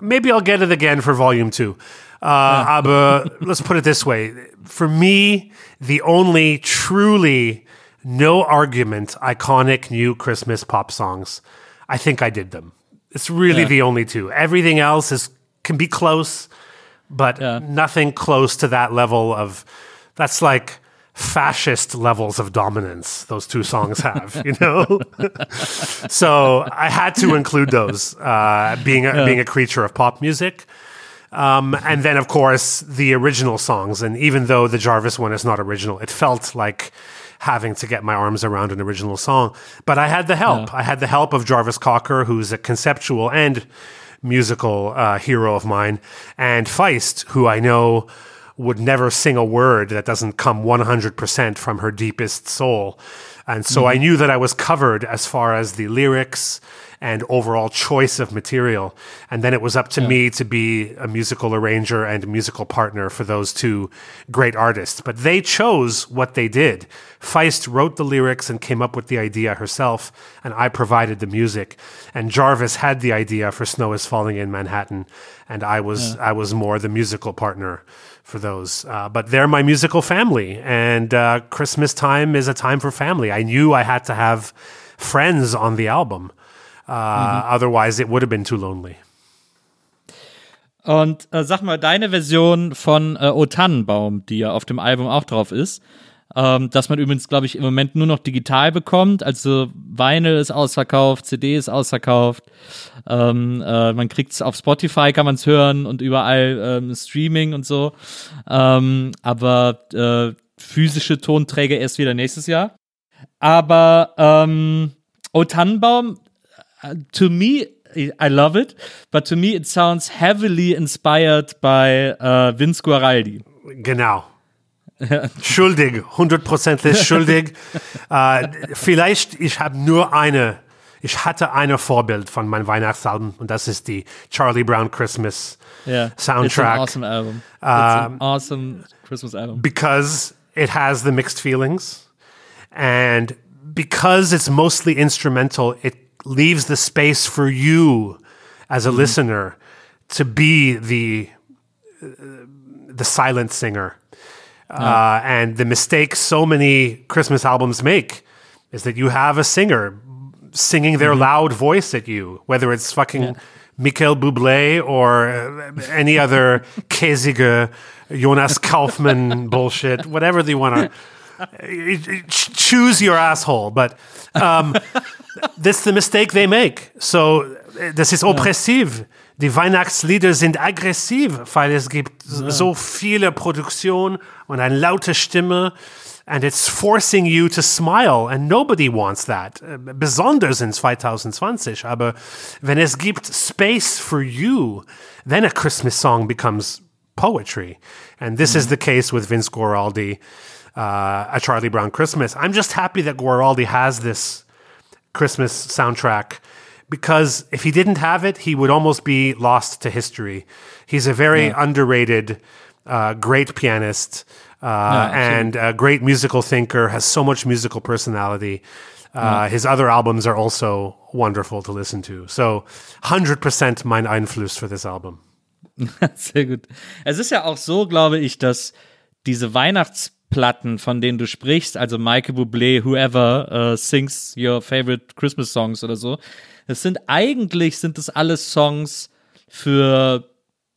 maybe I'll get it again for volume two. Uh, aber let's put it this way. For me, the only truly no argument iconic new Christmas pop songs, I think I did them. It's really Yeah. the only two. Everything else is can be close, but Yeah. nothing close to that level of that's like fascist levels of dominance those two songs have you know so i had to include those uh, being a, being a creature of pop music Um, and then, of course, the original songs. And even though the Jarvis one is not original, it felt like having to get my arms around an original song. But I had the help. I had the help of Jarvis Cocker, who's a conceptual and musical uh, hero of mine, and Feist, who I know would never sing a word that doesn't come 100% from her deepest soul. And so I knew that I was covered as far as the lyrics and overall choice of material. And then it was up to me to be a musical arranger and musical partner for those two great artists. But they chose what they did. Feist wrote the lyrics and came up with the idea herself, and I provided the music. And Jarvis had the idea for Snow is Falling in Manhattan, and I was I was more the musical partner for those. Uh, but they're my musical family, and uh, Christmas time is a time for family. I knew I had to have friends on the album. Uh, Otherwise, it would have been too lonely. Und äh, sag mal, deine Version von äh, O Tannenbaum, die ja auf dem Album auch drauf ist, ähm, dass man übrigens, glaube ich, im Moment nur noch digital bekommt. Also Vinyl ist ausverkauft, CD ist ausverkauft. Ähm, äh, man kriegt es auf Spotify, kann man es hören und überall ähm, Streaming und so. Ähm, aber äh, physische Tonträger erst wieder nächstes Jahr. Aber ähm, O Tannenbaum, to me, I love it, but to me it sounds heavily inspired by uh, Vince Guaraldi. Genau. schuldig, hundertprozentig schuldig. äh, vielleicht, ich habe nur eine, ich hatte eine Vorbild von meinem Weihnachtsalbum und das ist die Charlie Brown Christmas Yeah, soundtrack. It's an awesome album. It's an awesome Christmas album. because it has the mixed feelings and because it's mostly instrumental, it leaves the space for you as a listener to be the the silent singer. Uh, and the mistake so many Christmas albums make is that you have a singer singing their loud voice at you, whether it's fucking Michael Bublé or uh, any other käsige Jonas Kaufman bullshit, whatever they want to choose your asshole. But um, that's the mistake they make. So, äh, das ist oppressiv. Die Weihnachtslieder sind aggressiv, weil es gibt so viele Produktion und eine laute Stimme. And it's forcing you to smile, and nobody wants that. Äh, Besonders in 2020. Aber wenn es gibt Space for you, then a Christmas song becomes poetry. And this is the case with Vince Guaraldi, uh, a Charlie Brown Christmas. I'm just happy that Guaraldi has this Christmas soundtrack because if he didn't have it, he would almost be lost to history. He's a very underrated, uh, great pianist uh, and a great musical thinker, has so much musical personality. Uh, His other albums are also wonderful to listen to. So 100% mein Einfluss for this album. Sehr gut. Es ist ja auch so, glaube ich, dass diese Weihnachtsplatten, von denen du sprichst, also Michael Bublé, whoever uh, sings your favorite Christmas songs oder so, es sind eigentlich sind das alles Songs für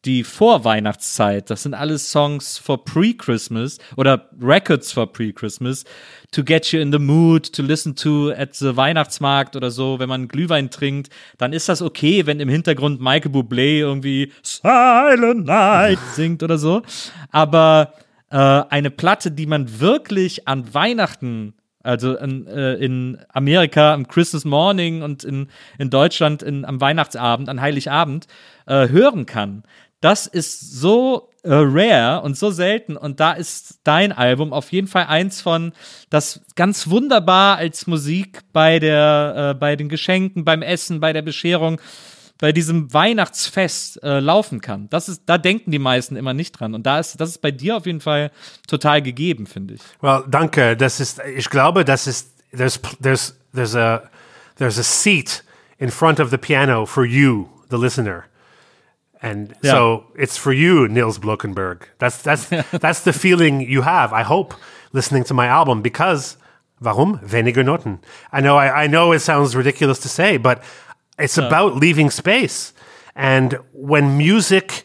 die Vorweihnachtszeit. Das sind alles Songs for pre-Christmas oder Records for pre-Christmas. To get you in the mood, to listen to at the Weihnachtsmarkt oder so, wenn man Glühwein trinkt, dann ist das okay, wenn im Hintergrund Michael Bublé irgendwie Silent Night singt oder so. Aber äh, eine Platte, die man wirklich an Weihnachten also in, äh, in Amerika am Christmas Morning und in, in Deutschland in, am Weihnachtsabend, an Heiligabend äh, hören kann. Das ist so äh, rare und so selten und da ist dein Album auf jeden Fall eins von, das ganz wunderbar als Musik bei der, äh, bei den Geschenken, beim Essen, bei der Bescherung, bei diesem Weihnachtsfest äh, laufen kann. Das ist, da denken die meisten immer nicht dran und da ist, das ist bei dir auf jeden Fall total gegeben, finde ich. Well, danke. Das ist, ich glaube, das ist, there's, there's, there's a, there's a seat in front of the piano for you, the listener. And Yeah. so it's for you, Nils Blokenberg. That's, that's, that's the feeling you have, I hope, listening to my album because, warum? Weniger Noten. I know, I, I know it sounds ridiculous to say, but it's about leaving space. And when music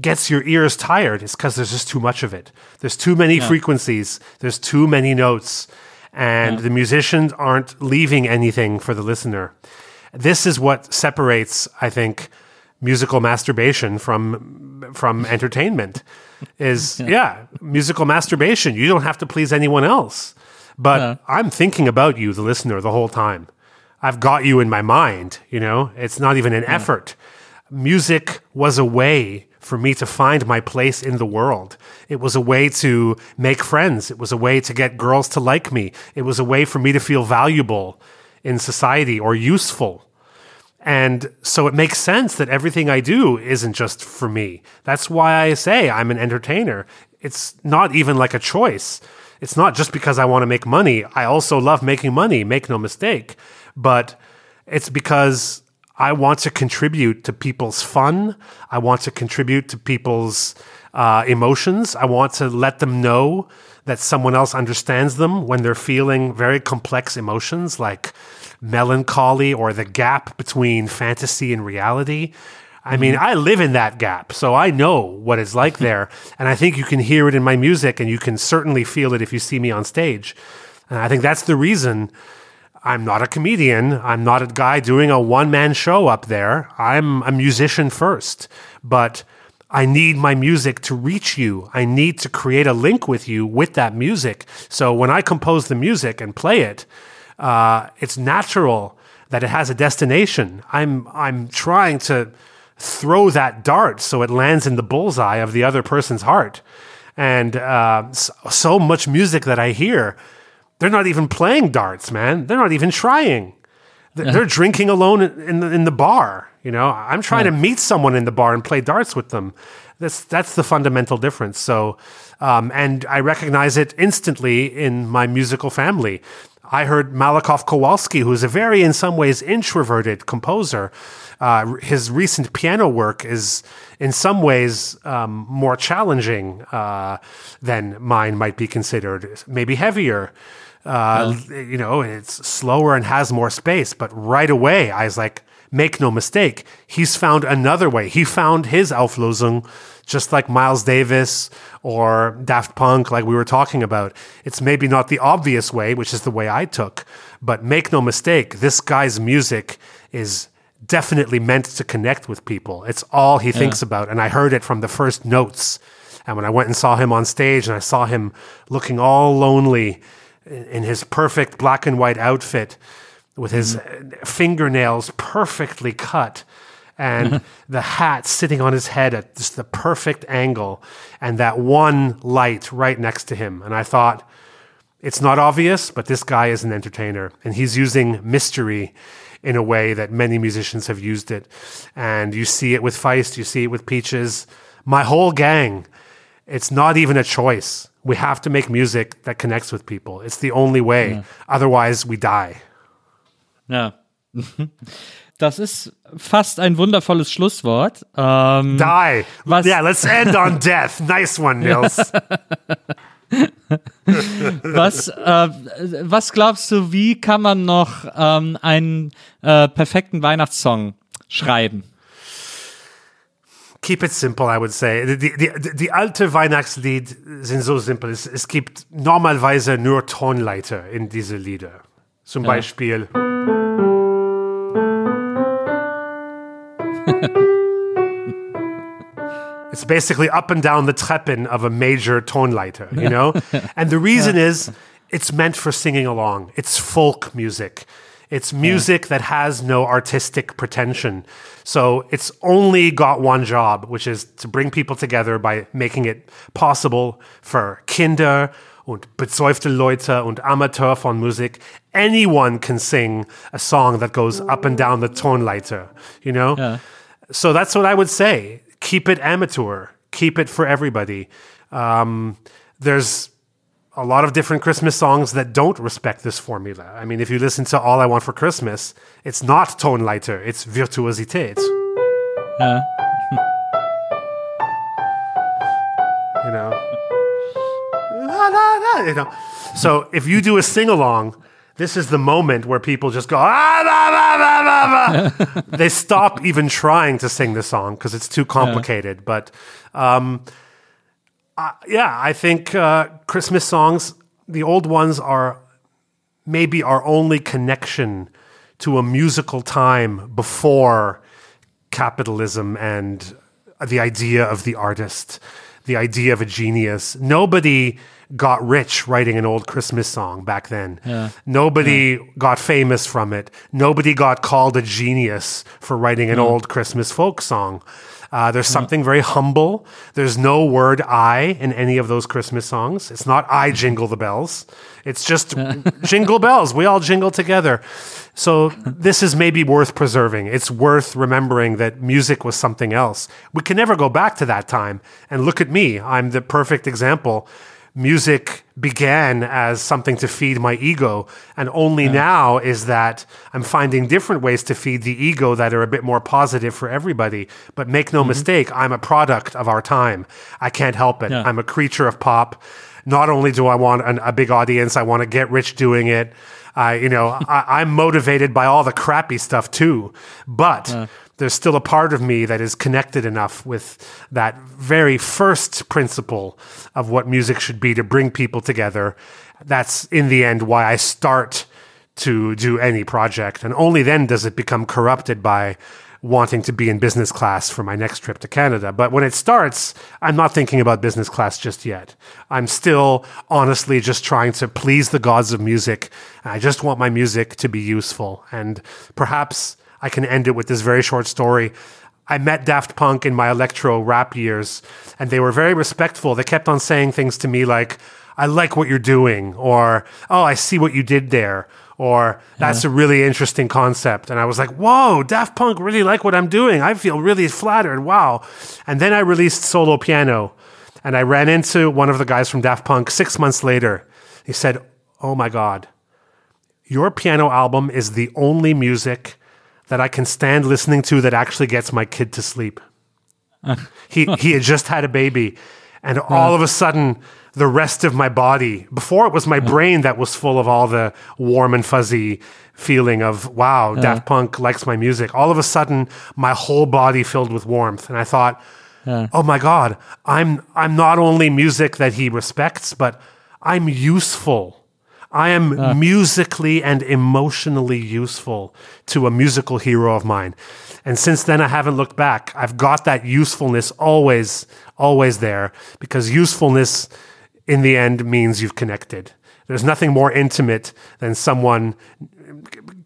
gets your ears tired, it's because there's just too much of it. There's too many frequencies, there's too many notes, and the musicians aren't leaving anything for the listener. This is what separates, I think, musical masturbation from from entertainment is yeah. musical masturbation you don't have to please anyone else but i'm thinking about you the listener the whole time i've got you in my mind you know it's not even an effort music was a way for me to find my place in the world. It was a way to make friends. It was a way to get girls to like me. It was a way for me to feel valuable in society or useful. And so it makes sense that everything I do isn't just for me. That's why I say I'm an entertainer. It's not even like a choice. It's not just because I want to make money. I also love making money, make no mistake. But it's because I want to contribute to people's fun. I want to contribute to people's uh, emotions. I want to let them know that someone else understands them when they're feeling very complex emotions like melancholy or the gap between fantasy and reality. I mean, I live in that gap, so I know what it's like there. And I think you can hear it in my music, and you can certainly feel it if you see me on stage. And I think that's the reason I'm not a comedian. I'm not a guy doing a one man show up there. I'm a musician first, but I need my music to reach you. I need to create a link with you with that music. So when I compose the music and play it, uh, it's natural that it has a destination. I'm I'm trying to throw that dart so it lands in the bullseye of the other person's heart. And uh, so, so much music that I hear they're not even playing darts, man. They're not even trying. They're, drinking alone in the, in the bar. You know, I'm trying to meet someone in the bar and play darts with them. That's that's the fundamental difference. So, um, and I recognize it instantly in my musical family. I heard Malakoff Kowalski, who's a very, in some ways, introverted composer. Uh, his recent piano work is, in some ways, um, more challenging uh, than mine might be considered, maybe heavier. Uh, You know, it's slower and has more space. But right away, I was like, make no mistake, he's found another way. He found his Auflösung, just like Miles Davis or Daft Punk, like we were talking about. It's maybe not the obvious way, which is the way I took, but make no mistake, this guy's music is definitely meant to connect with people. It's all he thinks about. And I heard it from the first notes. And when I went and saw him on stage and I saw him looking all lonely in his perfect black and white outfit with his uh, fingernails perfectly cut and the hat sitting on his head at just the perfect angle and that one light right next to him. And I thought, it's not obvious, but this guy is an entertainer and he's using mystery in a way that many musicians have used it. And you see it with Feist, you see it with Peaches. My whole gang, it's not even a choice. We have to make music that connects with people. It's the only way. Otherwise, we die. Ja. Das ist fast ein wundervolles Schlusswort. Ähm, Die. Was- Yeah, let's end on death. Nice one, Nils. was, äh, was glaubst du, wie kann man noch ähm, einen äh, perfekten Weihnachtssong schreiben? Keep it simple, I would say. The, die, die, die alte Weihnachtslied sind so simpel. Es, es gibt normalerweise nur Tonleiter in diese Lieder. Zum Beispiel. It's basically up and down the Treppen of a major Tonleiter, you know? and the reason is it's meant for singing along. It's folk music. It's music that has no artistic pretension. So it's only got one job, which is to bring people together by making it possible for Kinder und besäufte Leute und Amateur von Musik. Anyone can sing a song that goes up and down the Tonleiter, you know? So that's what I would say. Keep it amateur. Keep it for everybody. Um, there's a lot of different Christmas songs that don't respect this formula. I mean, if you listen to All I Want for Christmas, it's not tone Tonleiter, it's Virtuosität. Ja. You know? La, la, la, you know? So if you do a sing along, this is the moment where people just go, ah, bah, bah, bah, bah, bah." they stop even trying to sing the song because it's too complicated. But um, uh, yeah, I think uh, Christmas songs, the old ones are maybe our only connection to a musical time before capitalism and the idea of the artist, the idea of a genius. Nobody got rich writing an old Christmas song back then. Nobody got famous from it. Nobody got called a genius for writing an old Christmas folk song. Uh, there's something very humble. There's no word I in any of those Christmas songs. It's not I jingle the bells. It's just jingle bells. We all jingle together. So this is maybe worth preserving. It's worth remembering that music was something else. We can never go back to that time. And look at me. I'm the perfect example music began as something to feed my ego. And only now is that i'm finding different ways to feed the ego that are a bit more positive for everybody. But make no mm-hmm. mistake i'm a product of our time. I can't help it. Yeah. i'm a creature of pop. Not only do i want an, a big audience i want to get rich doing it. I, you know I, i'm motivated by all the crappy stuff too. But there's still a part of me that is connected enough with that very first principle of what music should be to bring people together. That's in the end why I start to do any project. And only then does it become corrupted by wanting to be in business class for my next trip to Canada. But when it starts, I'm not thinking about business class just yet. I'm still honestly just trying to please the gods of music. I just want my music to be useful. And perhaps I can end it with this very short story. I met Daft Punk in my electro rap years, and they were very respectful. They kept on saying things to me like, I like what you're doing, or, oh, I see what you did there, or that's a really interesting concept. And I was like, whoa, Daft Punk really like what I'm doing. I feel really flattered. Wow. And then I released Solo Piano, and I ran into one of the guys from Daft Punk six months later. He said, Oh my God, your piano album is the only music that I can stand listening to that actually gets my kid to sleep. he he had just had a baby, and all of a sudden, the rest of my body. Before it was my brain that was full of all the warm and fuzzy feeling of wow, Daft Punk likes my music. All of a sudden, my whole body filled with warmth, and I thought, oh my god, I'm I'm not only music that he respects, but I'm useful. I am uh. musically and emotionally useful to a musical hero of mine. And since then, I haven't looked back. I've got that usefulness always, always there because usefulness in the end means you've connected. There's nothing more intimate than someone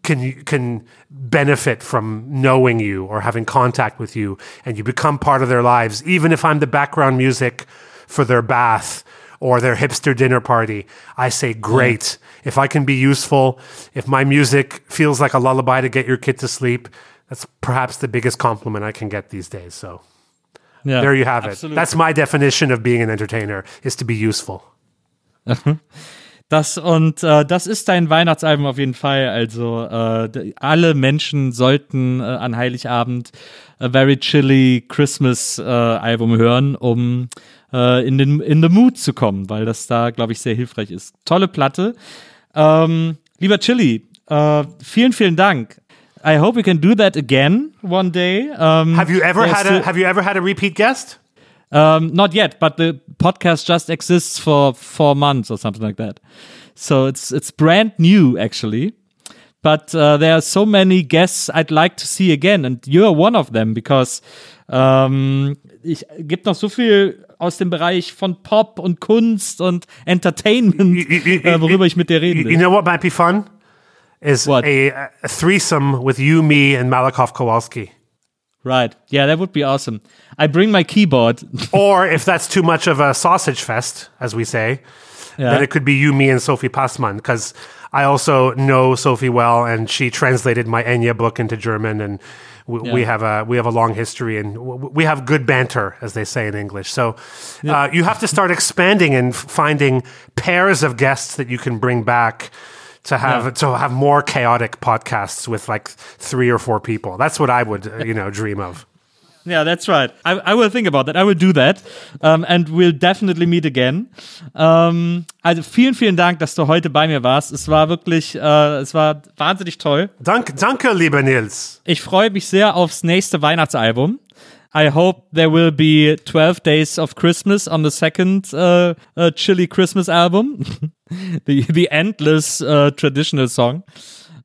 can can benefit from knowing you or having contact with you and you become part of their lives even if I'm the background music for their bath or their hipster dinner party I say great if I can be useful if my music feels like a lullaby to get your kid to sleep that's perhaps the biggest compliment I can get these days so Ja, there you have absolut. it that's my definition of being an entertainer is to be useful Das und äh, das ist dein Weihnachtsalbum auf jeden Fall. Also äh, alle Menschen sollten äh, an Heiligabend a Very Chilly Christmas äh, Album hören, um äh, in den in the Mood zu kommen, weil das da glaube ich sehr hilfreich ist. Tolle Platte. Ähm, lieber Chili, äh, vielen vielen Dank. I hope we can do that again one day. Um, have you ever had a have you ever had a repeat guest Um, not yet, but the podcast just exists for four months or something like that. So it's it's brand new actually. But uh, there are so many guests I'd like to see again, and you're one of them because ähm, ich gibt noch so viel aus dem Bereich von Pop und Kunst und Entertainment, äh, worüber ich mit dir reden You, you know what might be fun? Is What? A, a threesome with you, me, and Malakoff Kowalski. Right? Yeah, that would be awesome. I bring my keyboard. Or if that's too much of a sausage fest, as we say, Yeah. then it could be you, me, and Sophie Passmann. Because I also know Sophie well, and she translated my Enya book into German, and we, we have a we have a long history, and we have good banter, as they say in English. So uh, you have to start expanding and finding pairs of guests that you can bring back. To have Yeah. to have more chaotic podcasts with like three or four people. That's what I would uh, you know dream of. Yeah, that's right. I, I will think about that. I will do that. Um, and we'll definitely meet again. Ähm, also vielen, vielen Dank, dass du heute bei mir warst. Es war wirklich, äh, es war wahnsinnig toll. Danke, danke, lieber Nils. Ich freue mich sehr aufs nächste Weihnachtsalbum. I hope there will be 12 Days of Christmas on the second uh, uh, Chili Christmas album. the, the Endless uh, Traditional Song.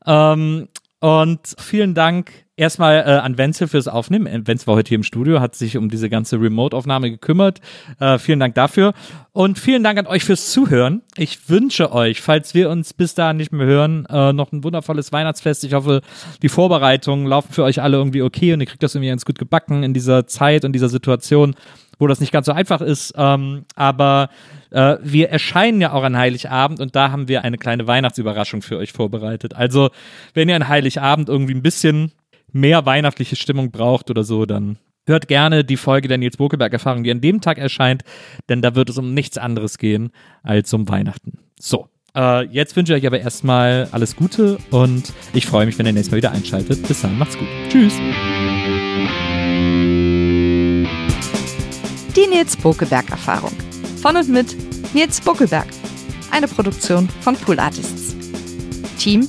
Ähm, und vielen Dank erstmal äh, an Wenzel fürs Aufnehmen. Äh, Wenzel war heute hier im Studio, hat sich um diese ganze Remote-Aufnahme gekümmert. Äh, vielen Dank dafür. Und vielen Dank an euch fürs Zuhören. Ich wünsche euch, falls wir uns bis dahin nicht mehr hören, äh, noch ein wundervolles Weihnachtsfest. Ich hoffe, die Vorbereitungen laufen für euch alle irgendwie okay und ihr kriegt das irgendwie ganz gut gebacken in dieser Zeit und dieser Situation, wo das nicht ganz so einfach ist. Ähm, aber äh, wir erscheinen ja auch an Heiligabend und da haben wir eine kleine Weihnachtsüberraschung für euch vorbereitet. Also, wenn ihr an Heiligabend irgendwie ein bisschen mehr weihnachtliche Stimmung braucht oder so, dann hört gerne die Folge der Nils Bokelberg-Erfahrung, die an dem Tag erscheint, denn da wird es um nichts anderes gehen als um Weihnachten. So, äh, jetzt wünsche ich euch aber erstmal alles Gute und ich freue mich, wenn ihr nächstes Mal wieder einschaltet. Bis dann, macht's gut. Tschüss. Die Nils Bokelberg-Erfahrung. Von und mit Nils Buckelberg. Eine Produktion von Pool Artists. Team